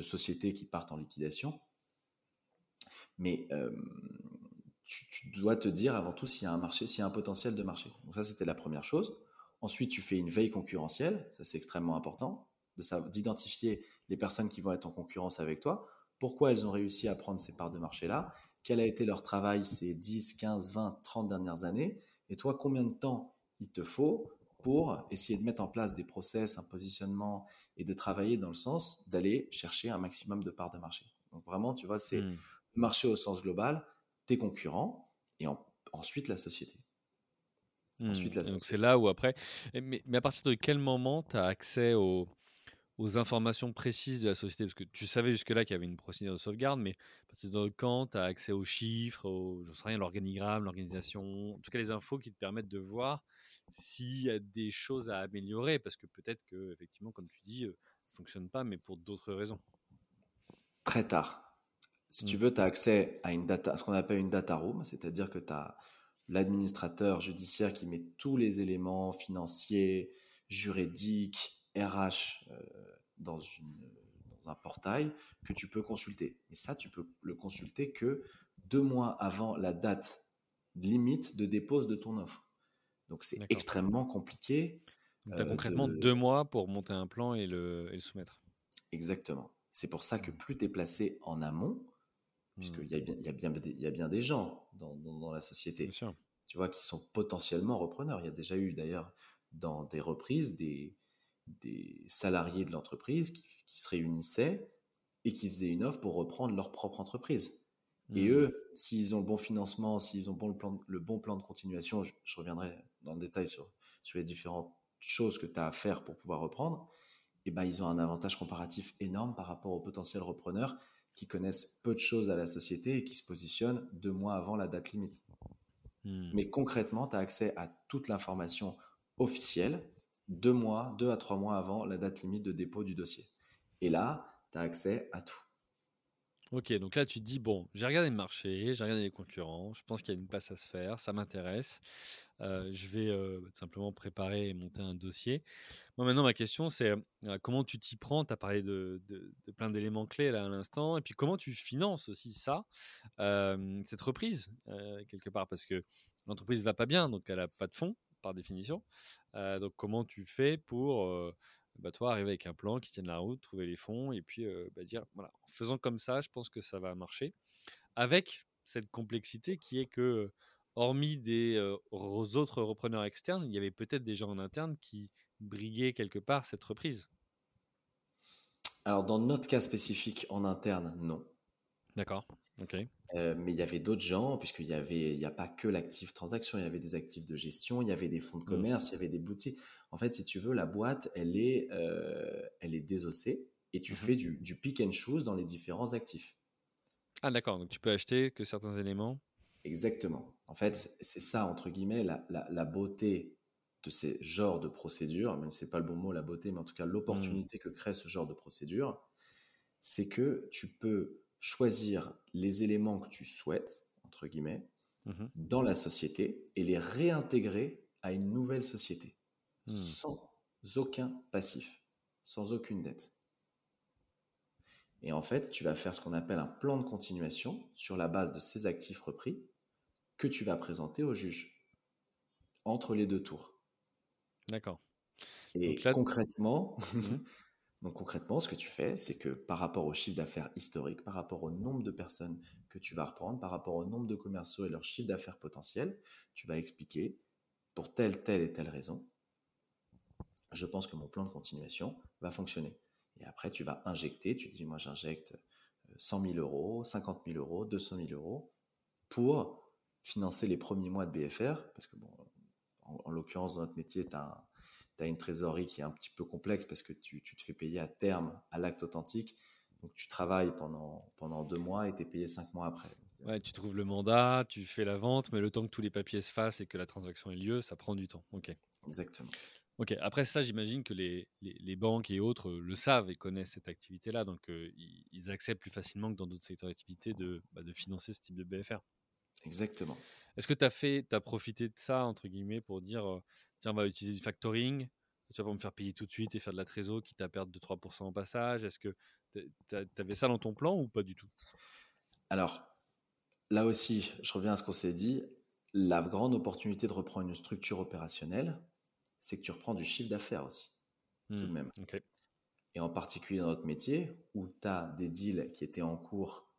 sociétés qui partent en liquidation. Mais euh, tu, dois te dire avant tout s'il y a un marché, s'il y a un potentiel de marché. Donc ça, c'était la première chose. Ensuite, tu fais une veille concurrentielle, ça c'est extrêmement important, d'identifier les personnes qui vont être en concurrence avec toi, pourquoi elles ont réussi à prendre ces parts de marché-là, quel a été leur travail ces 10, 15, 20, 30 dernières années, et toi, combien de temps il te faut pour essayer de mettre en place des process, un positionnement et de travailler dans le sens d'aller chercher un maximum de parts de marché? Donc vraiment, tu vois, c'est mmh. le marché au sens global, tes concurrents et ensuite la société. Ensuite, la mmh, C'est là où après. Mais, à partir de quel moment tu as accès aux, aux, informations précises de la société? Parce que tu savais jusque-là qu'il y avait une procédure de sauvegarde, mais à partir de quand tu as accès aux chiffres, au, je sais rien, l'organigramme, l'organisation, en tout cas les infos qui te permettent de voir s'il y a des choses à améliorer? Parce que peut-être que, effectivement, comme tu dis, euh, ça ne fonctionne pas, mais pour d'autres raisons. Très tard. Si tu mmh. veux, tu as accès à une data, ce qu'on appelle une data room, c'est-à-dire que tu as l'administrateur judiciaire qui met tous les éléments financiers, juridiques, RH euh, dans, une, dans un portail que tu peux consulter. Et ça, tu peux le consulter que deux mois avant la date limite de dépose de ton offre. Donc c'est extrêmement compliqué. tu as euh, concrètement deux mois pour monter un plan et le, et le soumettre. Exactement. C'est pour ça que mmh. plus tu es placé en amont, puisqu'il y, a bien, y, a bien, y a bien des gens dans, dans, la société, tu vois, qui sont potentiellement repreneurs. Il y a déjà eu d'ailleurs dans des reprises des, des salariés de l'entreprise qui, se réunissaient et qui faisaient une offre pour reprendre leur propre entreprise. Et mmh. eux, s'ils ont le bon financement, s'ils ont bon le, plan, le bon plan de continuation, je, reviendrai dans le détail sur, sur les différentes choses que tu as à faire pour pouvoir reprendre, et eh ben, ils ont un avantage comparatif énorme par rapport aux potentiels repreneurs qui connaissent peu de choses à la société et qui se positionnent deux mois avant la date limite. Hmm. Mais concrètement, tu as accès à toute l'information officielle deux mois, deux à trois mois avant la date limite de dépôt du dossier. Et là, tu as accès à tout. Ok, donc là tu te dis, bon, j'ai regardé le marché, j'ai regardé les concurrents, je pense qu'il y a une place à se faire, ça m'intéresse, euh, je vais euh, simplement préparer et monter un dossier. Moi maintenant ma question c'est euh, comment tu t'y prends, tu as parlé de, plein d'éléments clés là à l'instant, et puis comment tu finances aussi ça, cette reprise quelque part, parce que l'entreprise ne va pas bien, donc elle n'a pas de fonds par définition. donc comment tu fais pour bah, toi, arriver avec un plan qui tienne la route, trouver les fonds et puis bah, dire, voilà, en faisant comme ça, je pense que ça va marcher. Avec cette complexité qui est que, hormis des autres repreneurs externes, il y avait peut-être des gens en interne qui briguaient quelque part cette reprise. Alors, dans notre cas spécifique en interne, non. D'accord, ok. Euh, mais il y avait d'autres gens, puisqu'il y avait, il n'y a pas que l'actif transaction, il y avait des actifs de gestion, il y avait des fonds de Hmm. commerce, il y avait des boutiques. En fait, si tu veux, la boîte, elle est, euh, elle est désossée et tu Mhm. fais du, du pick and choose dans les différents actifs. Ah d'accord, donc tu peux acheter que certains éléments. Exactement. En fait, c'est ça, entre guillemets, la, la- la beauté de ces genres de procédures, même si c'est pas le bon mot, la beauté, mais en tout cas l'opportunité que crée ce genre de procédure, c'est que tu peux choisir les éléments que tu souhaites, entre guillemets, Mhm. dans la société et les réintégrer à une nouvelle société, Hmm. sans aucun passif, sans aucune dette. Et en fait, tu vas faire ce qu'on appelle un plan de continuation sur la base de ces actifs repris que tu vas présenter au juge entre les deux tours. D'accord. Et là- concrètement, Mhm. donc concrètement, ce que tu fais, c'est que par rapport au chiffre d'affaires historique, par rapport au nombre de personnes que tu vas reprendre, par rapport au nombre de commerciaux et leur chiffre d'affaires potentiel, tu vas expliquer pour telle, telle et telle raison, je pense que mon plan de continuation va fonctionner. Et après, tu vas injecter, tu dis, moi j'injecte euh, 100 000 euros, 50 000 euros, 200 000 euros pour financer les premiers mois de BFR, parce que bon, en, en l'occurrence, dans notre métier, tu as, une trésorerie qui est un petit peu complexe parce que tu, tu te fais payer à terme à l'acte authentique. Donc tu travailles pendant, pendant deux mois et tu es payé cinq mois après. Ouais, tu trouves le mandat, tu fais la vente, mais le temps que tous les papiers se fassent et que la transaction ait lieu, ça prend du temps. Ok. Exactement. Ok. Après ça, j'imagine que les, les, les banques et autres euh, le savent et connaissent cette activité-là, donc euh, ils, ils acceptent plus facilement que dans d'autres secteurs d'activité de, bah, de financer ce type de BFR. Exactement. Est-ce que tu as fait, tu as profité de ça, entre guillemets, pour dire, tiens, on va utiliser du factoring, tu vas pas me faire payer tout de suite et faire de la trésor qui t'a perdre 2-3% au passage Est-ce que tu avais ça dans ton plan ou pas du tout? Alors, là aussi, je reviens à ce qu'on s'est dit. La grande opportunité de reprendre une structure opérationnelle, c'est que tu reprends du chiffre d'affaires aussi, tout de même. Et en particulier dans notre métier, où tu as des deals qui étaient en cours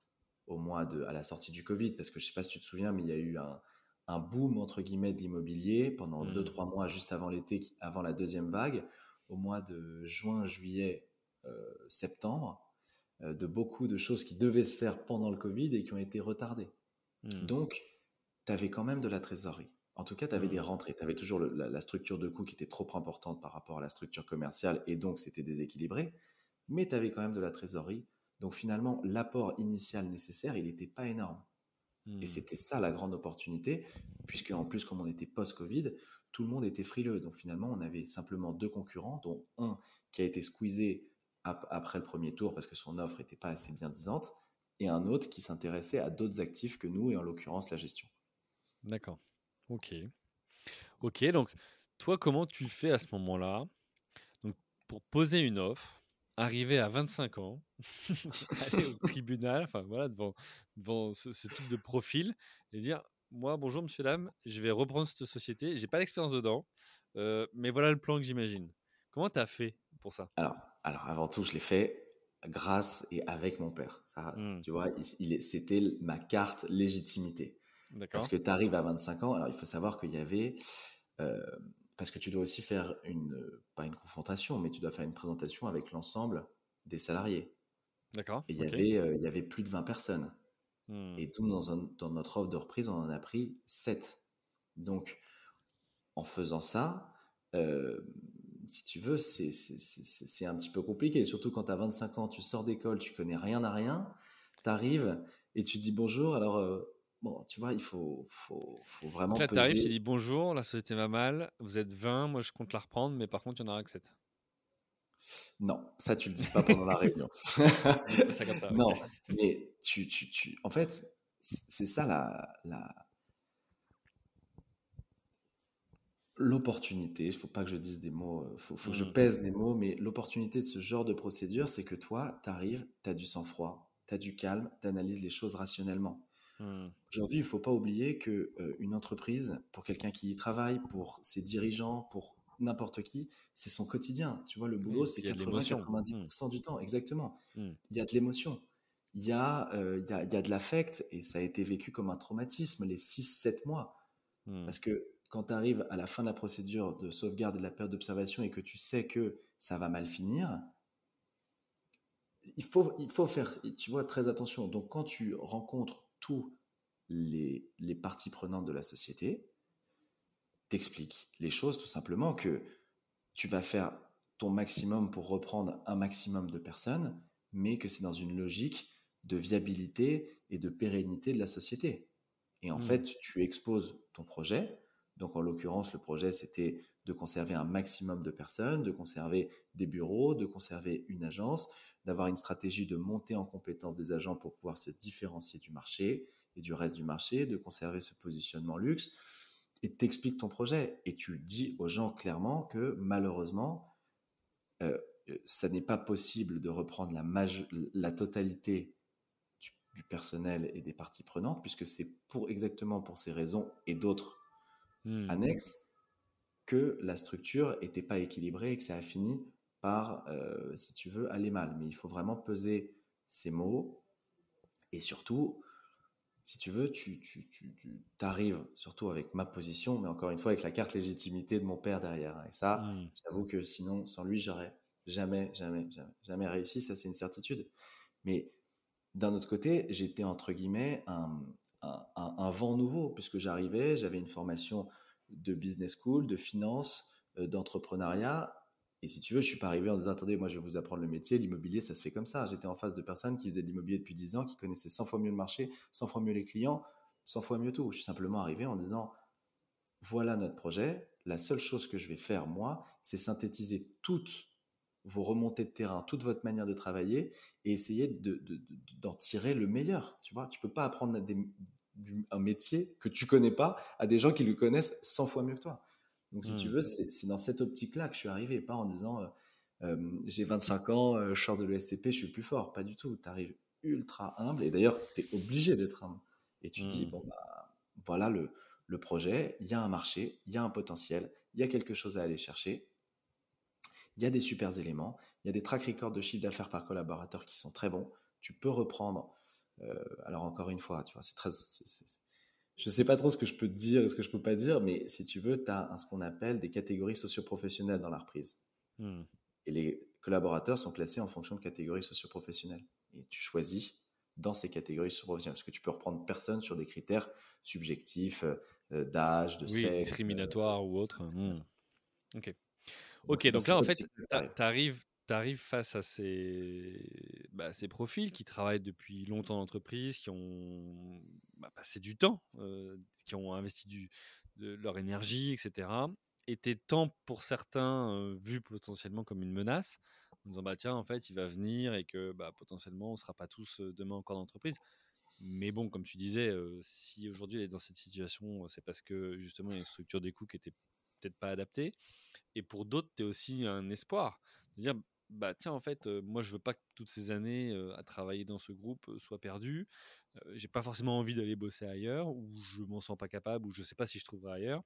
au mois de, à la sortie du Covid, parce que je sais pas si tu te souviens, mais il y a eu un, un boom entre guillemets de l'immobilier pendant Mm. 2-3 mois juste avant l'été, avant la deuxième vague, au mois de juin, juillet, euh, septembre, euh, de beaucoup de choses qui devaient se faire pendant le Covid et qui ont été retardées. Hmm. Donc, tu avais quand même de la trésorerie. En tout cas, tu avais des Mm. rentrées. Tu avais toujours le- la, la structure de coût qui était trop importante par rapport à la structure commerciale et donc c'était déséquilibré. Mais tu avais quand même de la trésorerie. Donc finalement, l'apport initial nécessaire, il n'était pas énorme. Hmm. Et c'était ça la grande opportunité, puisque en plus, comme on était post-Covid, tout le monde était frileux. Donc finalement, on avait simplement deux concurrents, dont un qui a été squeezé ap- après le premier tour parce que son offre n'était pas assez bien disante, et un autre qui s'intéressait à d'autres actifs que nous, et en l'occurrence la gestion. D'accord. Ok. Ok, donc toi, comment tu fais à ce moment-là? Donc, pour poser une offre, arriver à 25 ans, aller au tribunal, enfin voilà, devant, devant ce, ce type de profil et dire Moi, bonjour, monsieur, dame, je vais reprendre cette société, j'ai pas d'expérience dedans, euh, mais voilà le plan que j'imagine. Comment tu as fait pour ça? Alors, alors, avant tout, je l'ai fait grâce et avec mon père. Ça, Hmm. tu vois, il, il est- c'était ma carte légitimité. Parce que tu arrives à 25 ans, alors il faut savoir qu'il y avait, euh, parce que tu dois aussi faire une, pas une confrontation, mais tu dois faire une présentation avec l'ensemble des salariés. D'accord. Et il y, ok. avait, euh, il y avait plus de 20 personnes. Hmm. Et nous, dans, un- dans notre offre de reprise, on en a pris 7. Donc, en faisant ça, euh, si tu veux, c'est- un petit peu compliqué. Surtout quand tu as 25 ans, tu sors d'école, tu connais rien à rien, tu arrives et tu dis bonjour. Alors, euh, bon, tu vois, il faut, faut, faut vraiment Donc là, tu arrives, tu dis bonjour, la société va mal, vous êtes 20, moi je compte la reprendre, mais par contre, il y en aura que 7. Non, ça, tu le dis pas pendant la réunion. C'est ça comme ça. ok. Non, mais tu, tu, tu, en fait, c'est ça la, la, l'opportunité. Il faut pas que je dise des mots, il faut, faut que je Mm. pèse mes mots, mais l'opportunité de ce genre de procédure, c'est que toi, tu arrives, tu as du sang-froid, tu as du calme, tu analyses les choses rationnellement. Hmm. Aujourd'hui, il faut pas oublier que euh, une entreprise, pour quelqu'un qui y travaille, pour ses dirigeants, pour n'importe qui, c'est son quotidien. Tu vois, le boulot, c'est il y a de l'émotion. 80-90% du temps, exactement. Mm. Il y a de l'émotion. Il y, a, euh, il y, a, il y a de l'affect, et ça a été vécu comme un traumatisme les 6-7 mois. Hmm. Parce que quand tu arrives à la fin de la procédure de sauvegarde et de la période d'observation et que tu sais que ça va mal finir, il faut, il faut faire, tu vois, très attention. Donc, quand tu rencontres tous les, les parties prenantes de la société, t'expliques les choses tout simplement que tu vas faire ton maximum pour reprendre un maximum de personnes, mais que c'est dans une logique de viabilité et de pérennité de la société. Et en mmh. fait, tu exposes ton projet. Donc, en l'occurrence, le projet, c'était de conserver un maximum de personnes, de conserver des bureaux, de conserver une agence, d'avoir une stratégie de monter en compétence des agents pour pouvoir se différencier du marché et du reste du marché, de conserver ce positionnement luxe. Et t'expliques ton projet et tu dis aux gens clairement que malheureusement, euh, ça n'est pas possible de reprendre la, la totalité du, personnel et des parties prenantes, puisque c'est pour exactement pour ces raisons et d'autres mmh. annexes que la structure n'était pas équilibrée et que ça a fini par, euh, si tu veux, aller mal. Mais il faut vraiment peser ces mots et surtout, si tu veux, tu, tu, tu, tu arrives, surtout avec ma position, mais encore une fois avec la carte légitimité de mon père derrière. Et ça, mmh. j'avoue que sinon, sans lui, j'aurais jamais, jamais, jamais, jamais réussi. Ça, c'est une certitude. Mais d'un autre côté, j'étais entre guillemets un, un, vent nouveau, puisque j'arrivais, j'avais une formation de business school, de finance, euh, d'entrepreneuriat. Et si tu veux, je suis pas arrivé en disant attendez, moi je vais vous apprendre le métier, l'immobilier, ça se fait comme ça. J'étais en face de personnes qui faisaient de l'immobilier depuis 10 ans, qui connaissaient 100 fois mieux le marché, 100 fois mieux les clients, 100 fois mieux tout. Je suis simplement arrivé en disant voilà notre projet. La seule chose que je vais faire moi, c'est synthétiser toutes vos remontées de terrain, toute votre manière de travailler et essayer d'en de, tirer le meilleur. Tu vois, tu peux pas apprendre des, un métier que tu connais pas à des gens qui le connaissent 100 fois mieux que toi. Donc, si tu mmh. veux, c'est dans cette optique-là que je suis arrivé, pas en disant euh, euh, j'ai 25 ans, euh, je sors de l'ESCP, je suis plus fort. Pas du tout. Tu arrives ultra humble et d'ailleurs, tu es obligé d'être humble. Et tu dis, mmh. bon, bah, voilà le, le projet, il y a un marché, il y a un potentiel, il y a quelque chose à aller chercher. Il y a des super éléments, il y a des track records de chiffre d'affaires par collaborateur qui sont très bons. Tu peux reprendre euh, alors encore une fois, tu vois, c'est très, je sais pas trop ce que je peux te dire et ce que je peux pas dire, mais si tu veux, tu as ce qu'on appelle des catégories socioprofessionnelles dans la reprise. Mmh. Et les collaborateurs sont classés en fonction de catégories socioprofessionnelles. Et tu choisis dans ces catégories socioprofessionnelles, parce que tu peux reprendre personne sur des critères subjectifs euh, euh, d'âge, de oui, sexe. discriminatoire ou autre. Mmh. Ok. Ok, donc, donc là, en fait, tu arrives, arrives face à ces, bah, ces profils qui travaillent depuis longtemps dans l'entreprise, qui ont bah, passé du temps, qui ont investi du, de leur énergie, etc. Et tu temps pour certains vu potentiellement comme une menace, en disant bah tiens en fait il va venir et que bah, potentiellement on ne sera pas tous demain encore dans l'entreprise. Mais bon, comme tu disais, si aujourd'hui elle est dans cette situation, c'est parce que justement il y a une structure des coûts qui était peut-être pas adaptée. Et pour d'autres, tu es aussi un espoir. De dire bah tiens en fait moi je veux pas que toutes ces années à travailler dans ce groupe soient perdues. J'ai pas forcément envie d'aller bosser ailleurs ou je m'en sens pas capable ou je sais pas si je trouverai ailleurs.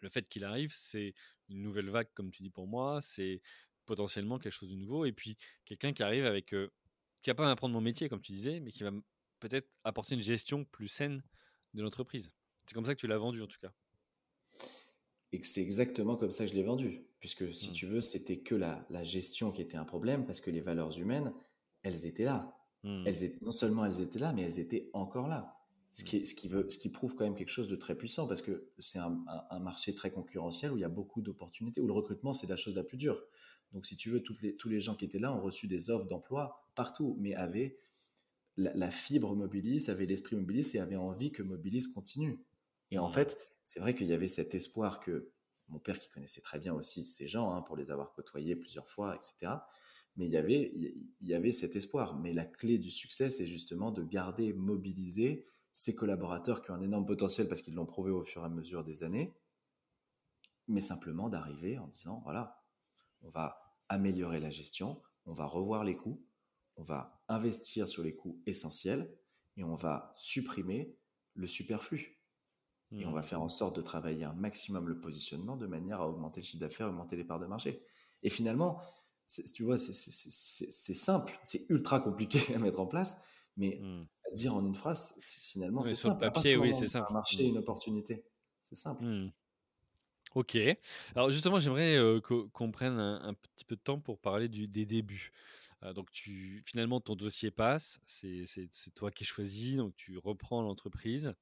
Le fait qu'il arrive c'est une nouvelle vague comme tu dis pour moi c'est potentiellement quelque chose de nouveau. Et puis quelqu'un qui arrive avec qui va pas m'apprendre mon métier comme tu disais mais qui va peut-être apporter une gestion plus saine de l'entreprise. C'est comme ça que tu l'as vendu en tout cas et c'est exactement comme ça que je l'ai vendu. Puisque si mmh. tu veux, c'était que la, gestion qui était un problème parce que les valeurs humaines, elles étaient là. Mmh. Elles étaient, non seulement elles étaient là, mais elles étaient encore là. Ce mmh. qui, ce, qui veut, ce qui prouve quand même quelque chose de très puissant parce que c'est un, marché très concurrentiel où il y a beaucoup d'opportunités, où le recrutement, c'est la chose la plus dure. Donc, si tu veux, toutes les, tous les gens qui étaient là ont reçu des offres d'emploi partout, mais avaient la, fibre mobiliste, avaient l'esprit mobiliste et avaient envie que mobiliste continue. Et en fait, c'est vrai qu'il y avait cet espoir que mon père, qui connaissait très bien aussi ces gens, hein, pour les avoir côtoyés plusieurs fois, etc., mais il y, avait, cet espoir. Mais la clé du succès, c'est justement de garder mobiliser ces collaborateurs qui ont un énorme potentiel parce qu'ils l'ont prouvé au fur et à mesure des années, mais simplement d'arriver en disant, voilà, on va améliorer la gestion, on va revoir les coûts, on va investir sur les coûts essentiels et on va supprimer le superflu. Et on va mmh. faire en sorte de travailler un maximum le positionnement de manière à augmenter le chiffre d'affaires, augmenter les parts de marché. Et finalement, tu vois, c'est simple, c'est ultra compliqué à mettre en place, mais mmh. à dire en une phrase, finalement, c'est simple. Sur le papier, oui, c'est simple. Un marché, mmh. une opportunité. C'est simple. Ok. Alors justement, j'aimerais qu'on prenne un, petit peu de temps pour parler du, des débuts. donc tu, finalement, ton dossier passe, c'est toi qui choisis, donc tu reprends l'entreprise.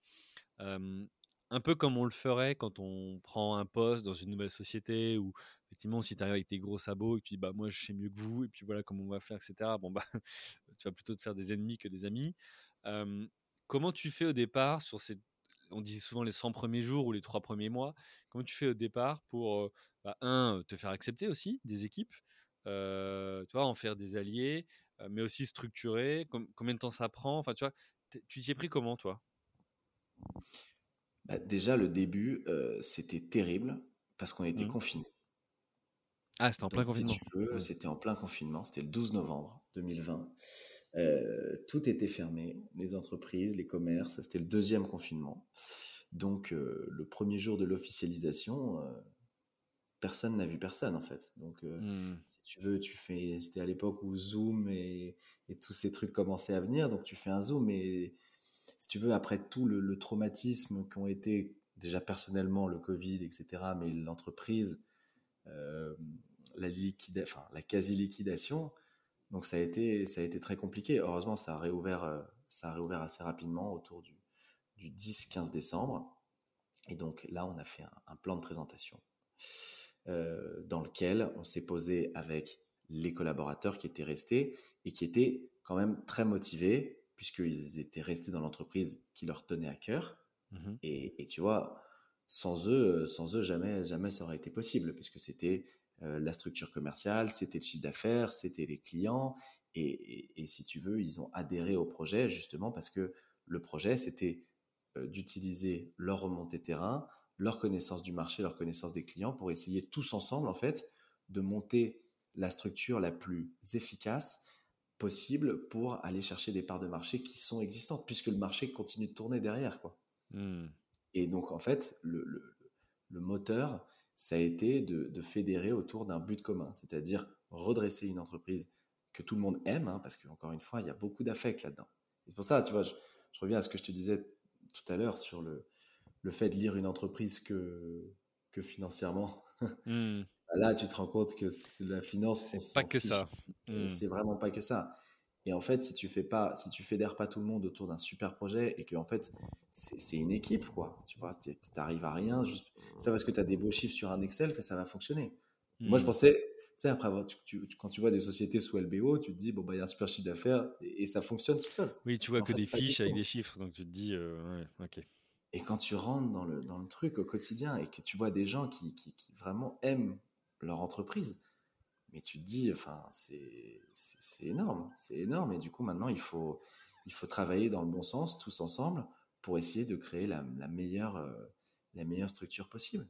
Un peu comme on le ferait quand on prend un poste dans une nouvelle société ou effectivement si tu arrives avec tes gros sabots et que tu dis bah moi je sais mieux que vous et puis voilà comment on va faire etc bon bah tu vas plutôt te faire des ennemis que des amis. Comment tu fais au départ sur ces on dit souvent les 100 premiers jours ou les 3 premiers mois comment tu fais au départ pour bah, un te faire accepter aussi des équipes en faire des alliés mais aussi structurer combien de temps ça prend enfin tu vois tu t'y es pris comment toi? Bah, déjà le début c'était terrible parce qu'on était mmh. confinés ah, c'était en plein confinement. Si tu veux, c'était en plein confinement. C'était le 12 novembre 2020. Euh, tout était fermé, les entreprises, les commerces. C'était le deuxième confinement. Donc, euh, le premier jour de l'officialisation, euh, personne n'a vu personne en fait. Donc, mmh. si tu veux, tu fais. C'était à l'époque où Zoom et, tous ces trucs commençaient à venir. Donc, tu fais un Zoom. Et si tu veux, après tout le, le traumatisme qu'ont été déjà personnellement le Covid, etc., mais l'entreprise euh, la, quasi-liquidation. Donc ça a, été, très compliqué. Heureusement, ça a réouvert, euh, assez rapidement autour du, du 10-15 décembre. Et donc là, on a fait un, plan de présentation euh, dans lequel on s'est posé avec les collaborateurs qui étaient restés et qui étaient quand même très motivés puisqu'ils étaient restés dans l'entreprise qui leur tenait à cœur. Mmh et, et, tu vois, sans eux, sans eux, jamais, jamais ça aurait été possible, puisque c'était euh, la structure commerciale, c'était le chiffre d'affaires, c'était les clients, et, si tu veux, ils ont adhéré au projet justement parce que le projet, c'était euh, d'utiliser leur remontée terrain, leur connaissance du marché, leur connaissance des clients pour essayer tous ensemble, en fait, de monter la structure la plus efficace possible pour aller chercher des parts de marché qui sont existantes, puisque le marché continue de tourner derrière, quoi. Mmh. Et donc, en fait, le, le, moteur, ça a été de, fédérer autour d'un but commun, c'est-à-dire redresser une entreprise que tout le monde aime, hein, parce qu'encore une fois, il y a beaucoup d'affect là-dedans. C'est pour ça, tu vois, je, reviens à ce que je te disais tout à l'heure sur le, le fait de lire une entreprise que, que financièrement. Mmh. Là, tu te rends compte que la finance, c'est pas que ça. Mmh. C'est vraiment pas que ça. Et en fait, si tu fais pas, si tu fédères pas tout le monde autour d'un super projet et que en fait c'est une équipe quoi, tu vois, tu n'arrives à rien juste c'est parce que tu as des beaux chiffres sur un Excel que ça va fonctionner. Moi, je mmh. pensais, tu sais, après quand tu vois des sociétés sous LBO, tu te dis bon bah il y a un super chiffre d'affaires et, ça fonctionne tout seul. Oui, tu vois que des fiches avec des chiffres, donc tu te dis euh, ouais, ok. Et quand tu rentres dans le, dans le truc au quotidien et que tu vois des gens qui, qui, qui vraiment aiment leur entreprise, mais tu te dis, enfin, c'est énorme, c'est énorme. Et du coup, maintenant, il faut, il faut travailler dans le bon sens, tous ensemble, pour essayer de créer la, meilleure, euh, la meilleure structure possible.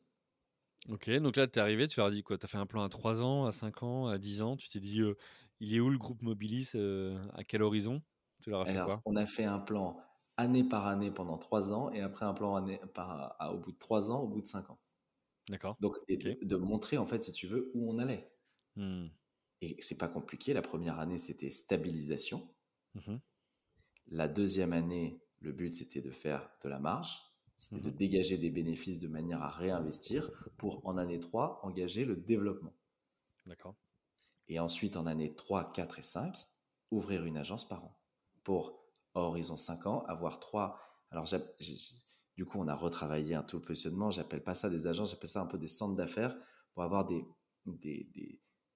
Ok, donc là, tu es arrivé, tu leur as dit quoi? Tu as fait un plan à 3 ans, à 5 ans, à 10 ans? Tu t'es dit, euh, il est où le groupe Mobilis euh, À quel horizon? Tu leur as fait quoi? On a fait un plan année par année pendant 3 ans et après un plan année par, au bout de 3 ans, au bout de 5 ans. D'accord. Donc, de montrer, en fait, si tu veux, où on allait. Mmh. Et c'est pas compliqué. La première année, c'était stabilisation. Mmh la deuxième année, le but, c'était de faire de la marge. C'était de mmh dégager des bénéfices de manière à réinvestir pour, en année 3, engager le développement. D'accord. Et ensuite, en année 3, 4 et 5, ouvrir une agence par an. Pour, à horizon 5 ans, avoir trois. Alors, du coup, on a retravaillé un tout le positionnement. J'appelle pas ça des agences, j'appelle ça un peu des centres d'affaires pour avoir des, des,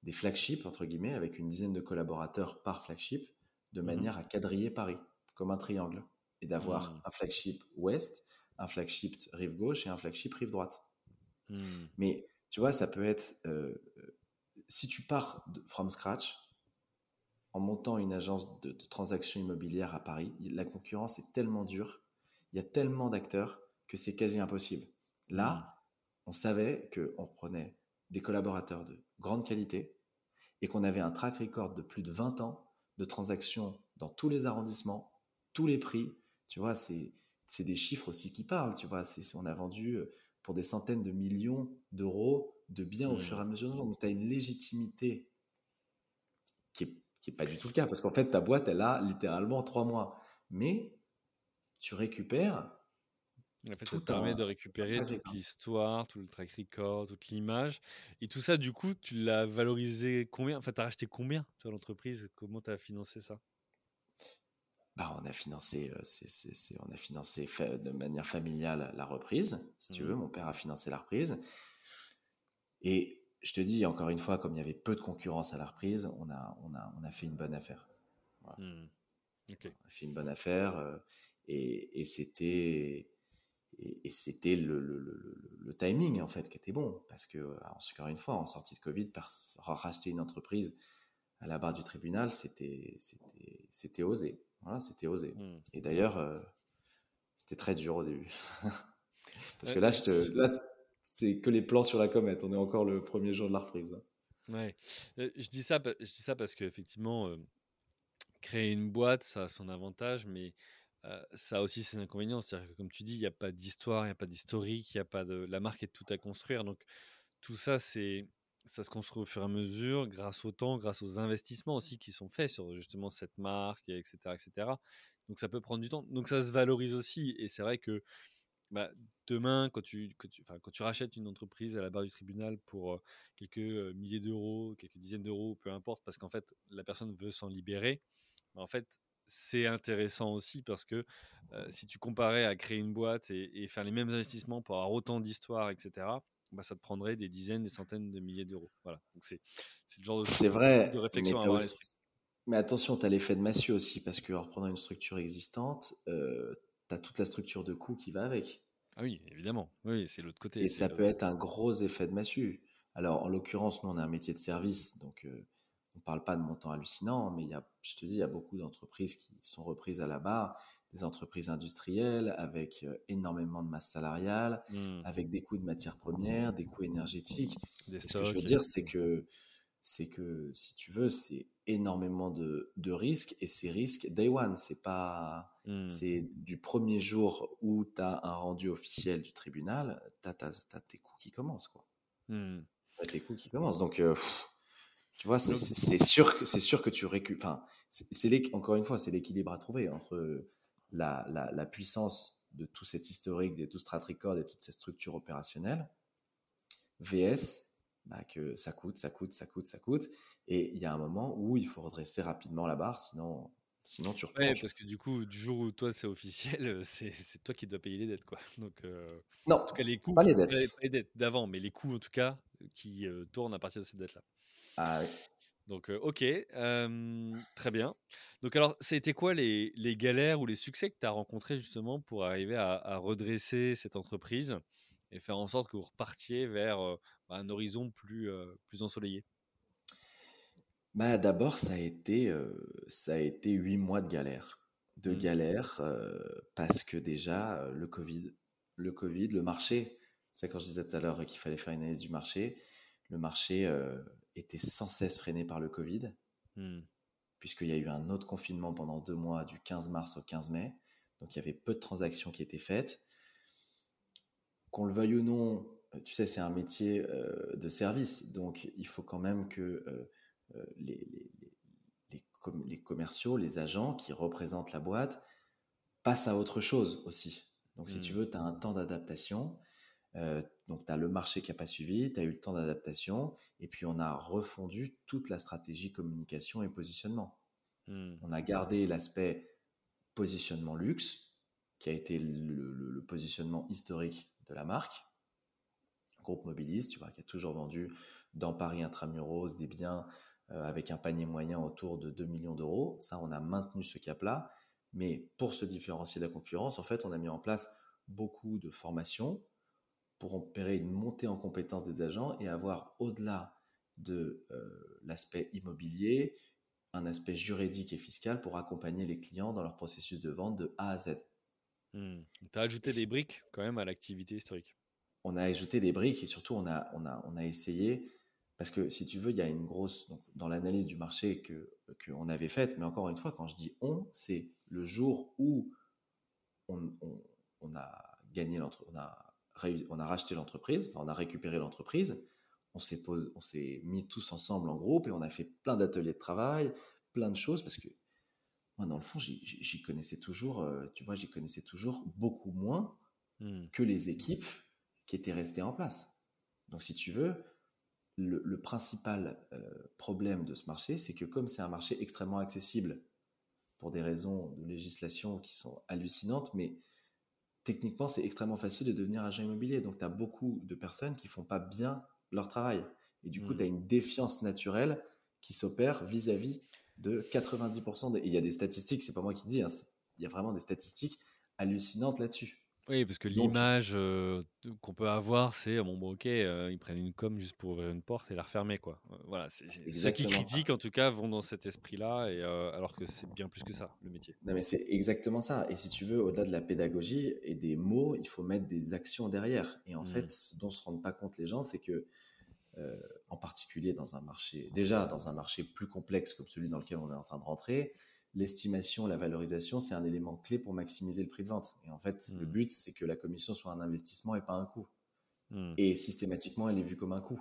des flagships, entre guillemets, avec une dizaine de collaborateurs par flagship, de mmh manière à quadriller Paris, comme un triangle, et d'avoir mmh. un flagship ouest, un flagship rive gauche et un flagship rive droite. Mmh. Mais tu vois, ça peut être, euh, si tu pars de, from scratch, en montant une agence de, de transactions immobilières à Paris, la concurrence est tellement dure, il y a tellement d'acteurs que c'est quasi impossible. Là, on savait qu'on reprenait des collaborateurs de grande qualité et qu'on avait un track record de plus de 20 ans de transactions dans tous les arrondissements, tous les prix. Tu vois, c'est des chiffres aussi qui parlent. Tu vois, on a vendu euh, pour des centaines de millions d'euros de biens au mmh. fur et à mesure. Donc, tu as une légitimité qui n'est qui est pas du tout le cas parce qu'en fait, ta boîte, elle a littéralement trois mois. Mais tu récupères En fait, ça te permet de récupérer toute l'histoire, tout le track record, toute l'image. Et tout ça, du coup, tu l'as valorisé combien? Enfin, tu as racheté combien, toi, l'entreprise? Comment tu as financé ça? Bah, on a financé, c'est, on a financé de manière familiale la reprise, si tu veux. Mmh. Mon père a financé la reprise. Et je te dis encore une fois, comme il y avait peu de concurrence à la reprise, on a, on a, on a fait une bonne affaire. Mmh. On a fait une bonne affaire et, et c'était et, c'était le, le, le, timing en fait qui était bon parce que encore une fois en sortie de Covid, racheter une entreprise à la barre du tribunal, c'était c'était c'était osé. Voilà, c'était osé. Mmh. Et d'ailleurs, euh, c'était très dur au début. Parce que là, je te, là, c'est que les plans sur la comète. On est encore le premier jour de la reprise. Ouais. Euh, je dis ça, je dis ça parce qu'effectivement, euh, créer une boîte, ça a son avantage, mais ça a aussi ses inconvénients. C'est-à-dire que, comme tu dis, il n'y a pas d'histoire, il n'y a pas d'historique, il a pas de, la marque est tout à construire. Donc, tout ça, c'est, ça se construit au fur et à mesure, grâce au temps, grâce aux investissements aussi qui sont faits sur justement cette marque, etc., etc. Donc ça peut prendre du temps. Donc ça se valorise aussi. Et c'est vrai que bah, demain, quand tu, quand, tu, quand tu rachètes une entreprise à la barre du tribunal pour quelques milliers d'euros, quelques dizaines d'euros, peu importe, parce qu'en fait la personne veut s'en libérer, bah, en fait c'est intéressant aussi parce que si tu comparais à créer une boîte et, et, faire les mêmes investissements pour avoir autant d'histoire, etc., bah, ça te prendrait des dizaines, des centaines de milliers d'euros. Voilà. Donc c'est, le genre de, c'est vrai, de réflexion mais, mais attention, tu as l'effet de massue aussi, parce que en reprenant une structure existante, euh, tu as toute la structure de coût qui va avec. Ah oui, évidemment. Oui, c'est l'autre côté. Et ça peut être un gros effet de massue. Alors, en l'occurrence, nous, on a un métier de service, donc euh, on ne parle pas de montants hallucinants, mais il y a, je te dis, il y a beaucoup d'entreprises qui sont reprises à la barre des entreprises industrielles avec euh, énormément de masse salariale, mmh. avec des coûts de matières premières, des coûts énergétiques. Ce que je veux dire, c'est que, c'est que, si tu veux, c'est énormément de, de, risques et ces risques, day one, c'est pas, mmh. c'est du premier jour où tu as un rendu officiel du tribunal, tu as, tes coûts qui commencent, quoi. Mmh. Tu as tes coûts qui commencent. Donc, euh, tu vois, c'est sûr que c'est sûr que tu récupères. Enfin, c'est encore une fois, c'est l'équilibre à trouver entre la, puissance de tout cet historique, de tout ce track record et toute cette structure opérationnelle, VS, bah, que ça coûte, ça coûte, ça coûte, ça coûte. Et il y a un moment où il faut redresser rapidement la barre, sinon, sinon tu reprends. parce que du coup, du jour où toi c'est officiel, c'est toi qui dois payer les dettes. Quoi. Donc, euh, non, en tout cas, les coûts, pas les dettes. d'avant, mais les coûts en tout cas qui euh, tournent à partir de ces dettes-là. Ah oui. Donc, ok, très bien. Donc, alors, ça a été quoi les, galères ou les succès que tu as rencontrés justement pour arriver à, redresser cette entreprise et faire en sorte que vous repartiez vers bah, un horizon plus, plus ensoleillé? Bah, D'abord, ça, a été, ça a été huit mois de galère. De mmh. galère parce que déjà, le Covid, le Covid, le marché, c'est quand je disais tout à l'heure qu'il fallait faire une analyse du marché, le marché était sans cesse freiné par le Covid, mmh. puisqu'il y a eu un autre confinement pendant deux mois, du 15 mars au 15 mai. Donc il y avait peu de transactions qui étaient faites. Qu'on le veuille ou non, euh, tu sais, c'est un métier euh, de service, donc il faut quand même que euh, les, les, commerciaux, les agents qui représentent la boîte passent à autre chose aussi. Donc si tu mmh. veux, tu as un temps d'adaptation. Donc, tu as le marché qui n'a pas suivi, tu as eu le temps d'adaptation, et puis on a refondu toute la stratégie communication et positionnement. Hmm. On a gardé l'aspect positionnement luxe, qui a été le, positionnement historique de la marque. Groupe Mobiliste, tu vois, qui a toujours vendu dans Paris intramuros des biens euh, avec un panier moyen autour de 2 millions d'euros. Ça, on a maintenu ce cap-là. Mais pour se différencier de la concurrence, en fait, on a mis en place beaucoup de formations, pour opérer une montée en compétence des agents et avoir au-delà de euh, l'aspect immobilier, un aspect juridique et fiscal pour accompagner les clients dans leur processus de vente de A à Z. Hmm. Tu as ajouté des briques quand même à l'activité historique. On a ajouté des briques et surtout on a, on a, on a essayé, parce que si tu veux, il y a une grosse, donc, dans l'analyse du marché que qu'on avait faite, mais encore une fois, quand je dis on, c'est le jour où on, on a gagné l'entreprise, on a on a racheté l'entreprise, on a récupéré l'entreprise, on s'est on s'est mis tous ensemble en groupe et on a fait plein d'ateliers de travail, plein de choses parce que moi dans le fond j'y connaissais toujours, euh, tu vois, j'y connaissais toujours beaucoup moins mmh. que les équipes qui étaient restées en place. Donc, si tu veux, le, principal euh, problème de ce marché, c'est que comme c'est un marché extrêmement accessible pour des raisons de législation qui sont hallucinantes, mais techniquement, c'est extrêmement facile de devenir agent immobilier. Donc, tu as beaucoup de personnes qui font pas bien leur travail. Et du coup, tu as une défiance naturelle qui s'opère vis-à-vis de 90% des... il y a des statistiques, c'est pas moi qui dis, hein, il y a vraiment des statistiques hallucinantes là-dessus. Oui, parce que l'image euh, qu'on peut avoir, c'est bon, bon ok, euh, ils prennent une com juste pour ouvrir une porte et la refermer, quoi. Euh, voilà, c'est ceux qui critiquent, en tout cas, vont dans cet esprit-là, et alors que c'est bien plus que ça, le métier. Non, mais c'est exactement ça. Et si tu veux, au-delà de la pédagogie et des mots, il faut mettre des actions derrière. Et en mmh. fait, ce dont se rendent pas compte les gens, c'est que, en particulier dans un marché, déjà dans un marché plus complexe comme celui dans lequel on est en train de rentrer, l'estimation, la valorisation, c'est un élément clé pour maximiser le prix de vente. Et en fait, le hmm. but, c'est que la commission soit un investissement et pas un coût. Hmm. Et systématiquement, elle est vue comme un coût.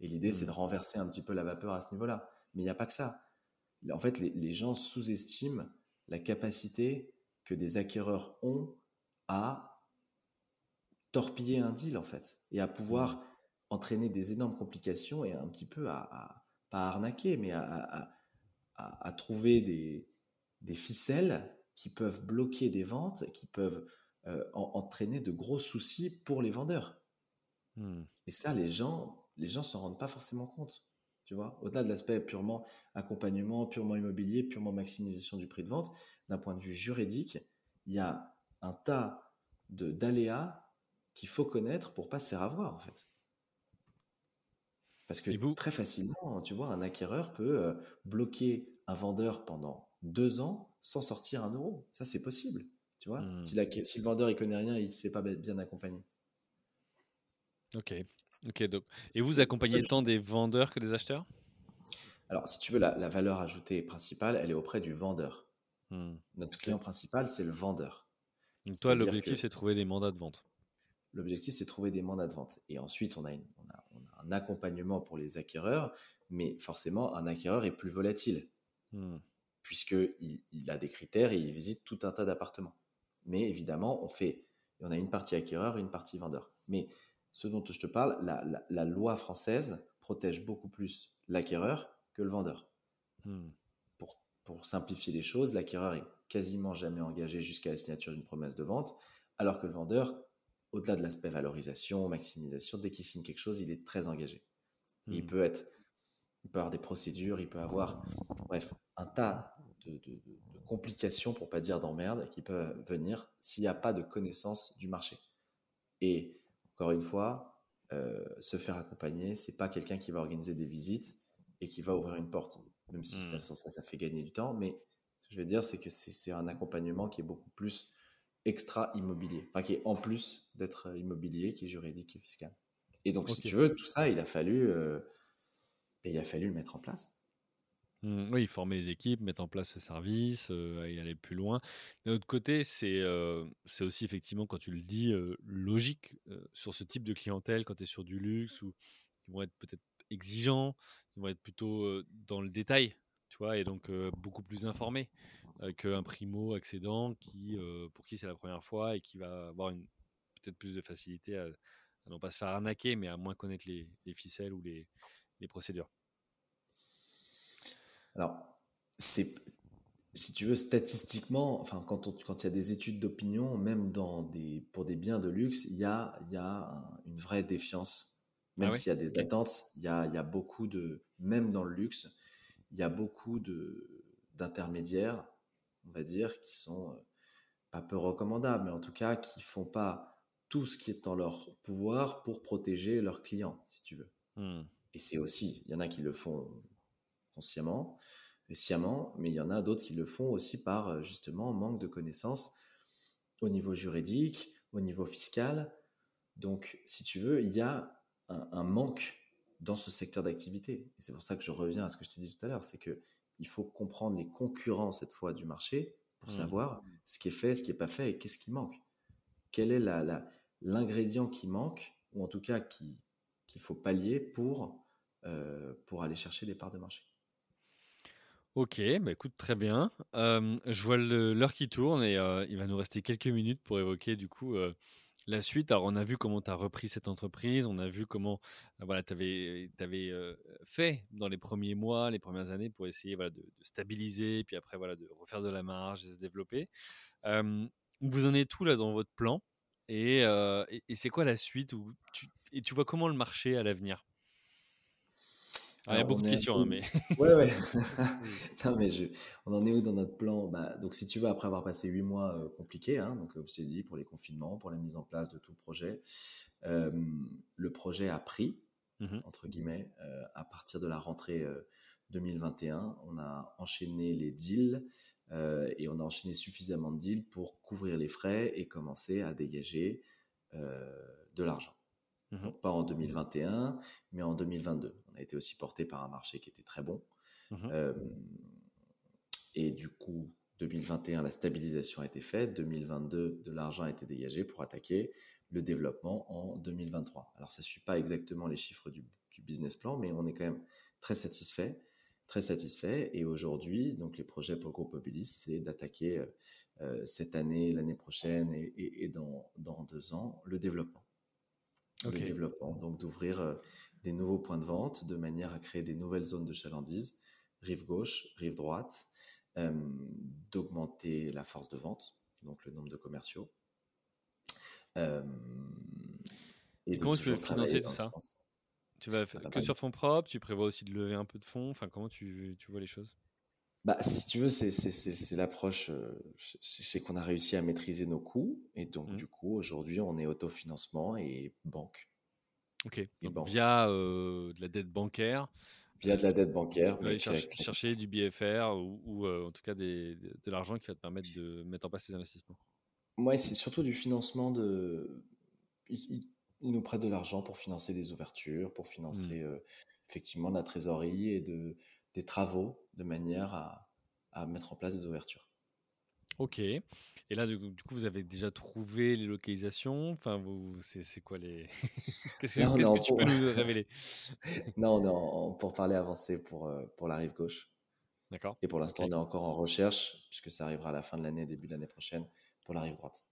Et l'idée, c'est de hmm. renverser un petit peu la vapeur à ce niveau-là. Mais il n'y a pas que ça. En fait, les, gens sous-estiment la capacité que des acquéreurs ont à torpiller un deal, en fait, et à pouvoir entraîner des énormes complications et un petit peu à, pas arnaquer, mais à trouver des, des ficelles qui peuvent bloquer des ventes, qui peuvent euh, entraîner de gros soucis pour les vendeurs. Hmm. Et ça, les gens, les gens s'en rendent pas forcément compte. Tu vois, au-delà de l'aspect purement accompagnement, purement immobilier, purement maximisation du prix de vente, d'un point de vue juridique, il y a un tas de d'aléas qu'il faut connaître pour pas se faire avoir en fait. Parce que très facilement, tu vois, un acquéreur peut euh, bloquer un vendeur pendant deux ans sans sortir un euro. Ça, c'est possible. Tu vois, hmm. si, le vendeur il connaît rien, il ne se fait pas bien accompagner. Ok. Ok. Donc, et vous accompagnez tant des vendeurs que des acheteurs? Alors, si tu veux, la, valeur ajoutée principale, elle est auprès du vendeur. Hmm. Notre client principal, c'est le vendeur. Donc, toi, l'objectif, c'est trouver des mandats de vente. L'objectif, c'est trouver des mandats de vente. Et ensuite, on a, on a, un accompagnement pour les acquéreurs, mais forcément, un acquéreur est plus volatile. Hmm puisqu'il il a des critères et il visite tout un tas d'appartements. Mais évidemment, on fait, on a une partie acquéreur et une partie vendeur. Mais ce dont je te parle, la, loi française protège beaucoup plus l'acquéreur que le vendeur. Hmm. Pour, pour, simplifier les choses, l'acquéreur est quasiment jamais engagé jusqu'à la signature d'une promesse de vente, alors que le vendeur, au-delà de l'aspect valorisation, maximisation, dès qu'il signe quelque chose, il est très engagé. il hmm. peut être, il peut avoir des procédures, il peut avoir, bref, un tas de, complications, pour pas dire d'emmerde, qui peuvent venir s'il n'y a pas de connaissance du marché. Et encore une fois, euh, se faire accompagner, c'est pas quelqu'un qui va organiser des visites et qui va ouvrir une porte, même si mmh. ça, ça, fait gagner du temps. Mais ce que je veux dire, c'est que c'est un accompagnement qui est beaucoup plus extra immobilier, enfin qui est en plus d'être immobilier, qui est juridique et fiscal. Et donc, si tu veux, tout ça, il a fallu, euh, il a fallu le mettre en place. Mmh, oui, former les équipes, mettre en place ce service aller plus loin. D'un autre côté, c'est aussi effectivement, quand tu le dis, logique sur ce type de clientèle, quand tu es sur du luxe, où ils vont être peut-être exigeants, ils vont être plutôt dans le détail, tu vois, et donc beaucoup plus informés qu'un primo accédant qui, pour qui c'est la première fois et qui va avoir peut-être plus de facilité à, non pas se faire arnaquer, mais à moins connaître les, les ficelles ou les procédures. Alors, c'est, si tu veux, statistiquement, enfin, quand, quand il y a des études d'opinion, même dans des, pour des biens de luxe, il y a, il y a une vraie défiance. Même ah s'il y a des attentes, il y a, il y a beaucoup de, même dans le luxe, il y a beaucoup de, d'intermédiaires, on va dire, qui sont euh, pas peu recommandables, mais en tout cas qui font pas tout ce qui est en leur pouvoir pour protéger leurs clients, si tu veux. Hmm. Et c'est aussi, il y en a qui le font consciemment et sciemment, mais il y en a d'autres qui le font aussi par euh, justement manque de connaissances au niveau juridique, au niveau fiscal. Donc, si tu veux, il y a un, manque dans ce secteur d'activité. Et c'est pour ça que je reviens à ce que je t'ai dit tout à l'heure, c'est que il faut comprendre les concurrents cette fois du marché pour mmh. savoir ce qui est fait, ce qui n'est pas fait et qu'est-ce qui manque. Quel est l'ingrédient qui manque, ou en tout cas qu'il faut pallier pour, euh, pour aller chercher des parts de marché. Ok, bah écoute, très bien. je vois l'heure qui tourne et il va nous rester quelques minutes pour évoquer du coup La suite, alors on a vu comment tu as repris cette entreprise, on a vu comment voilà, tu avais, fait dans les premiers mois, les premières années pour essayer voilà, de, stabiliser, puis après voilà, de refaire de la marge et se développer. vous en êtes tout là dans votre plan et, et, c'est quoi la suite Et tu vois comment le marché à l'avenir? Il y a beaucoup de questions, hein, mais. Ouais, ouais. non, mais je... on en est où dans notre plan? Bah, Donc, si tu veux, après avoir passé huit mois euh, compliqués, hein, donc, comme je t'ai dit, pour les confinements, pour la mise en place de tout le projet, euh, le projet a pris, mmh entre guillemets, euh, à partir de la rentrée 2021. On a enchaîné les deals et on a enchaîné suffisamment de deals pour couvrir les frais et commencer à dégager de l'argent. Mmh pas en 2021, mais en 2022. On a été aussi porté par un marché qui était très bon. Mmh et du coup, 2021, la stabilisation a été faite. 2022, de l'argent a été dégagé pour attaquer le développement en 2023. Alors, ça ne suit pas exactement les chiffres du, business plan, mais on est quand même très satisfait. Très satisfait. Et aujourd'hui, donc les projets pour le groupe Mobilis, c'est d'attaquer cette année, l'année prochaine et, dans, dans deux ans le développement le développement, donc d'ouvrir euh, des nouveaux points de vente de manière à créer des nouvelles zones de chalandise, rive gauche, rive droite, euh, d'augmenter la force de vente, donc le nombre de commerciaux. Euh, et comment tu veux financer tout ça Tu vas faire que sur fonds propres Tu prévois aussi de lever un peu de fonds Enfin, comment tu, tu vois les choses? Bah, si tu veux, c'est l'approche, c'est qu'on a réussi à maîtriser nos coûts. Et donc, mmh. du coup, aujourd'hui, on est autofinancement et banque. Ok. via de la dette bancaire. Via de la dette bancaire. Chercher, chercher, du BFR ou, en tout cas des, de, l'argent qui va te permettre de mettre en place ces investissements. Moi, c'est surtout du financement de. Ils, nous prêtent de l'argent pour financer des ouvertures, pour financer mmh. effectivement la trésorerie et de des travaux de manière à, mettre en place des ouvertures. Ok. Et là, du coup, vous avez déjà trouvé les localisations? Enfin, vous, c'est, quoi les Qu'est-ce que, tu peux nous révéler? Non, non, pour parler avancé pour euh, pour la rive gauche. D'accord. Et pour l'instant, on est encore en recherche puisque ça arrivera à la fin de l'année, début de l'année prochaine pour la rive droite.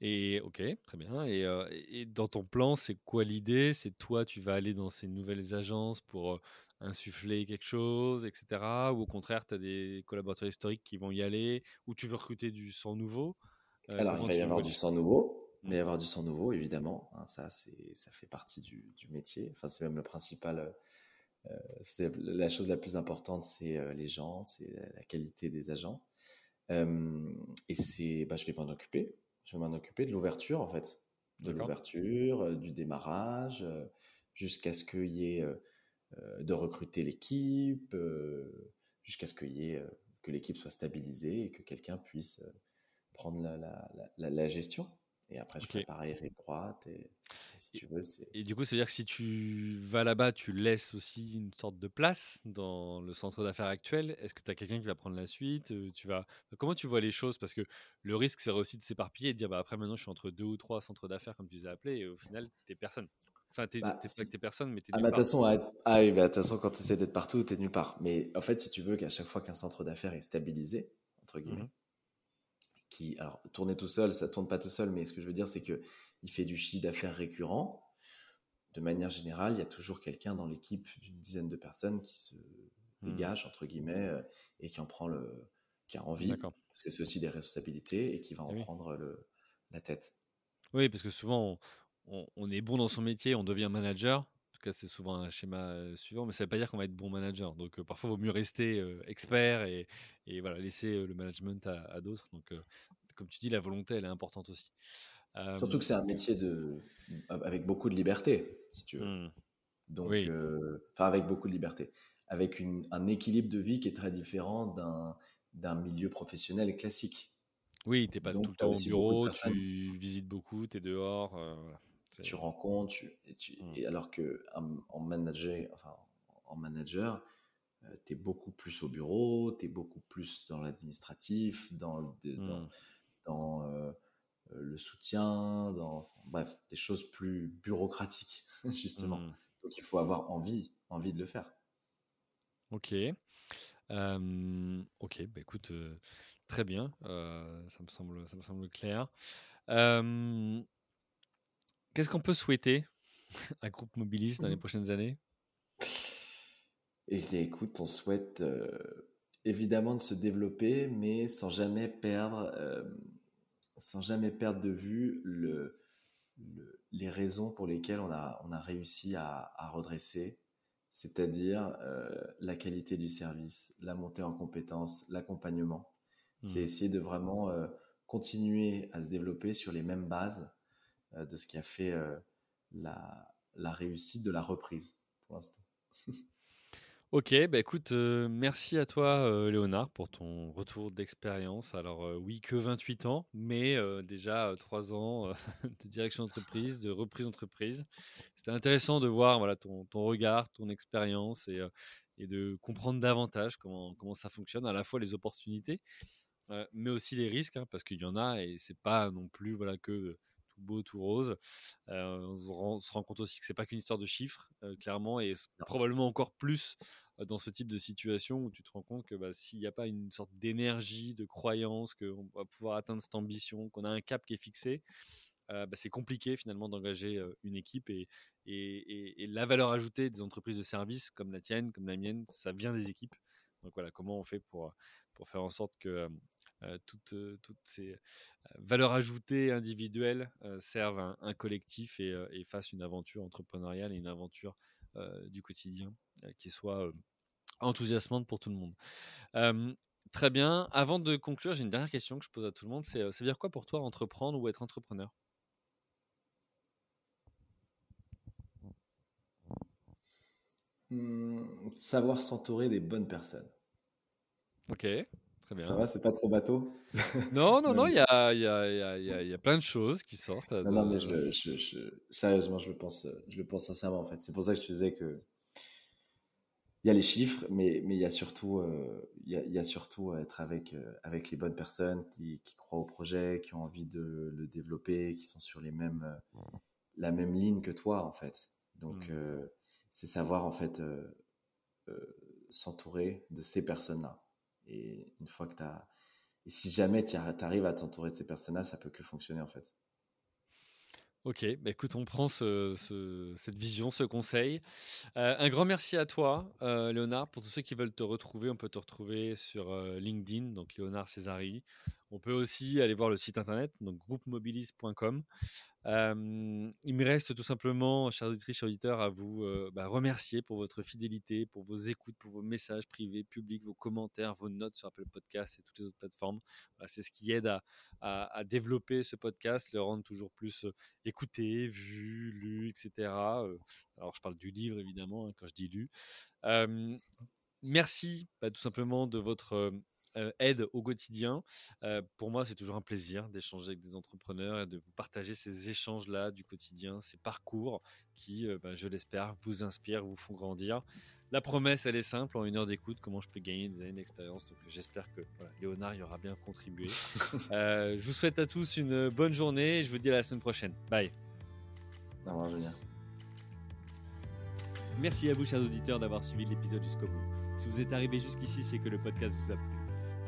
Et ok, très bien. Et, euh, et dans ton plan, c'est quoi l'idée? C'est toi, tu vas aller dans ces nouvelles agences pour euh, insuffler quelque chose, etc. Ou au contraire, tu as des collaborateurs historiques qui vont y aller, ou tu veux recruter du sang nouveau euh, Alors, il va y avoir du sang nouveau. Il va y mmh. avoir du sang nouveau, évidemment. Hein, ça, ça fait partie du, métier. Enfin, c'est même le principal. Euh, la chose la plus importante, c'est euh, les gens, c'est la qualité des agents. et c'est, bah, je vais m'en occuper. Je vais m'en occuper de l'ouverture, en fait. De l'ouverture, du démarrage, jusqu'à ce qu'il y ait de recruter l'équipe, euh, jusqu'à ce qu'il y ait, euh, que l'équipe soit stabilisée et que quelqu'un puisse prendre la, gestion. Et après, je fais pareil, rive droite. Et, si tu veux, et du coup, ça veut dire que si tu vas là-bas, tu laisses aussi une sorte de place dans le centre d'affaires actuel. Est-ce que tu as quelqu'un qui va prendre la suite tu vas... Comment tu vois les choses? Parce que le risque serait aussi de s'éparpiller et de dire bah, après, maintenant, je suis entre deux ou trois centres d'affaires, comme tu les as appelés, et au final, tu personne. Enfin, t'es bah, pas que t'es personne, mais t'es ah, bah, façon, ah, oui, bah, de toute façon, quand tu essaies d'être partout, t'es nulle part. Mais en fait, si tu veux qu'à chaque fois qu'un centre d'affaires est stabilisé, entre guillemets, mmh qui, alors, tourner tout seul, ça tourne pas tout seul, mais ce que je veux dire, c'est que il fait du chiffre d'affaires récurrent. De manière générale, il y a toujours quelqu'un dans l'équipe d'une dizaine de personnes qui se mmh. dégage, entre guillemets, euh, et qui en prend le, qui a envie, parce que c'est aussi des responsabilités, et qui va en prendre le, la tête. Oui, parce que souvent, on, est bon dans son métier, on devient manager. En tout cas, c'est souvent un schéma euh, suivant, mais ça ne veut pas dire qu'on va être bon manager. Donc, euh, parfois, il vaut mieux rester euh, expert et, voilà, laisser le management à, d'autres. Donc, comme tu dis, la volonté, elle est importante aussi. Surtout que c'est un métier de, avec beaucoup de liberté, si tu veux. Mmh. Donc, enfin, avec beaucoup de liberté. Avec un équilibre de vie qui est très différent d'un milieu professionnel classique. Oui, tu n'es pas tout le temps au bureau, tu visites beaucoup, tu es dehors. Tu rencontres, tu, mmh. et, alors que en, manager, enfin, en manager, euh, tu es beaucoup plus au bureau, tu es beaucoup plus dans l'administratif, dans, dans, mmh. dans euh, le soutien, dans, bref, des choses plus bureaucratiques, justement. Mmh. Donc il faut avoir envie, envie de le faire. Ok. ok, bah écoute, très bien, ça, me semble, ça me semble clair. Qu'est-ce qu'on peut souhaiter à Groupe Mobilis dans les mmh. prochaines années? Eh écoute, on souhaite évidemment de se développer, mais sans jamais perdre, sans jamais perdre de vue le, les raisons pour lesquelles on a, on a réussi à, redresser, c'est-à-dire la qualité du service, la montée en compétences, l'accompagnement. C'est mmh. essayer de vraiment continuer à se développer sur les mêmes bases de ce qui a fait la, la réussite de la reprise pour l'instant. Ok, bah écoute, euh, merci à toi euh, Léonard pour ton retour d'expérience. Alors euh, oui, que 28 ans, mais déjà 3 ans de direction d'entreprise, de reprise d'entreprise. C'était intéressant de voir voilà, ton, regard, ton expérience et, de comprendre davantage comment, comment ça fonctionne, à la fois les opportunités, mais aussi les risques, hein, parce qu'il y en a et c'est pas non plus voilà, que beau, tout rose. on, se rend, compte aussi que c'est pas qu'une histoire de chiffres, clairement, et probablement encore plus dans ce type de situation où tu te rends compte que bah, s'il n'y a pas une sorte d'énergie, de croyance qu'on va pouvoir atteindre cette ambition, qu'on a un cap qui est fixé, bah, c'est compliqué finalement d'engager une équipe et, et, la valeur ajoutée des entreprises de services comme la tienne, comme la mienne, ça vient des équipes. Donc voilà, comment on fait pour, pour faire en sorte que toutes, toutes ces valeurs ajoutées individuelles servent un, collectif et, et, fassent une aventure entrepreneuriale et une aventure du quotidien qui soit enthousiasmante pour tout le monde. très bien. Avant de conclure, j'ai une dernière question que je pose à tout le monde. C'est, ça veut dire quoi pour toi entreprendre ou être entrepreneur? Mmh, Savoir s'entourer des bonnes personnes. Ok. Ça va, c'est pas trop bateau? Non, non, non, il y a, y, a, y, a, y a, plein de choses qui sortent. Non, non mais je, je, sérieusement, je le, pense, je le pense sincèrement en fait. C'est pour ça que je te disais que il y a les chiffres, mais mais il y a surtout euh, il, y a, y a surtout être avec euh, avec les bonnes personnes qui, qui, croient au projet, qui ont envie de le développer, qui sont sur les mêmes euh, la même ligne que toi en fait. Donc mmh. c'est savoir en fait s'entourer de ces personnes là. Et une fois que tu as. Et si jamais tu arrives à t'entourer de ces personnes-là, ça peut que fonctionner en fait. Ok, bah écoute, on prend ce, cette vision, ce conseil. Euh, un grand merci à toi, euh, Léonard. Pour tous ceux qui veulent te retrouver, on peut te retrouver sur euh, LinkedIn, donc Léonard Césari. On peut aussi aller voir le site internet, donc groupemobilis.com il me reste tout simplement, chers auditeurs, à vous bah, remercier pour votre fidélité, pour vos écoutes, pour vos messages privés, publics, vos commentaires, vos notes sur Apple Podcast et toutes les autres plateformes. c'est ce qui aide à, développer ce podcast, le rendre toujours plus écouté, vu, lu, etc. alors, je parle du livre, évidemment, hein, quand je dis lu. merci bah, tout simplement de votre euh, aide au quotidien. Euh, pour moi, c'est toujours un plaisir d'échanger avec des entrepreneurs et de vous partager ces échanges-là du quotidien, ces parcours qui, euh, ben, je l'espère, vous inspirent, vous font grandir. La promesse, elle est simple, en une heure d'écoute, comment je peux gagner des années d'expérience? Donc j'espère que Léonard y aura bien contribué. je vous souhaite à tous une bonne journée et je vous dis à la semaine prochaine. Bye. Au revoir, Julien. Merci à vous, chers auditeurs, d'avoir suivi l'épisode jusqu'au bout. Si vous êtes arrivé jusqu'ici, c'est que le podcast vous a plu.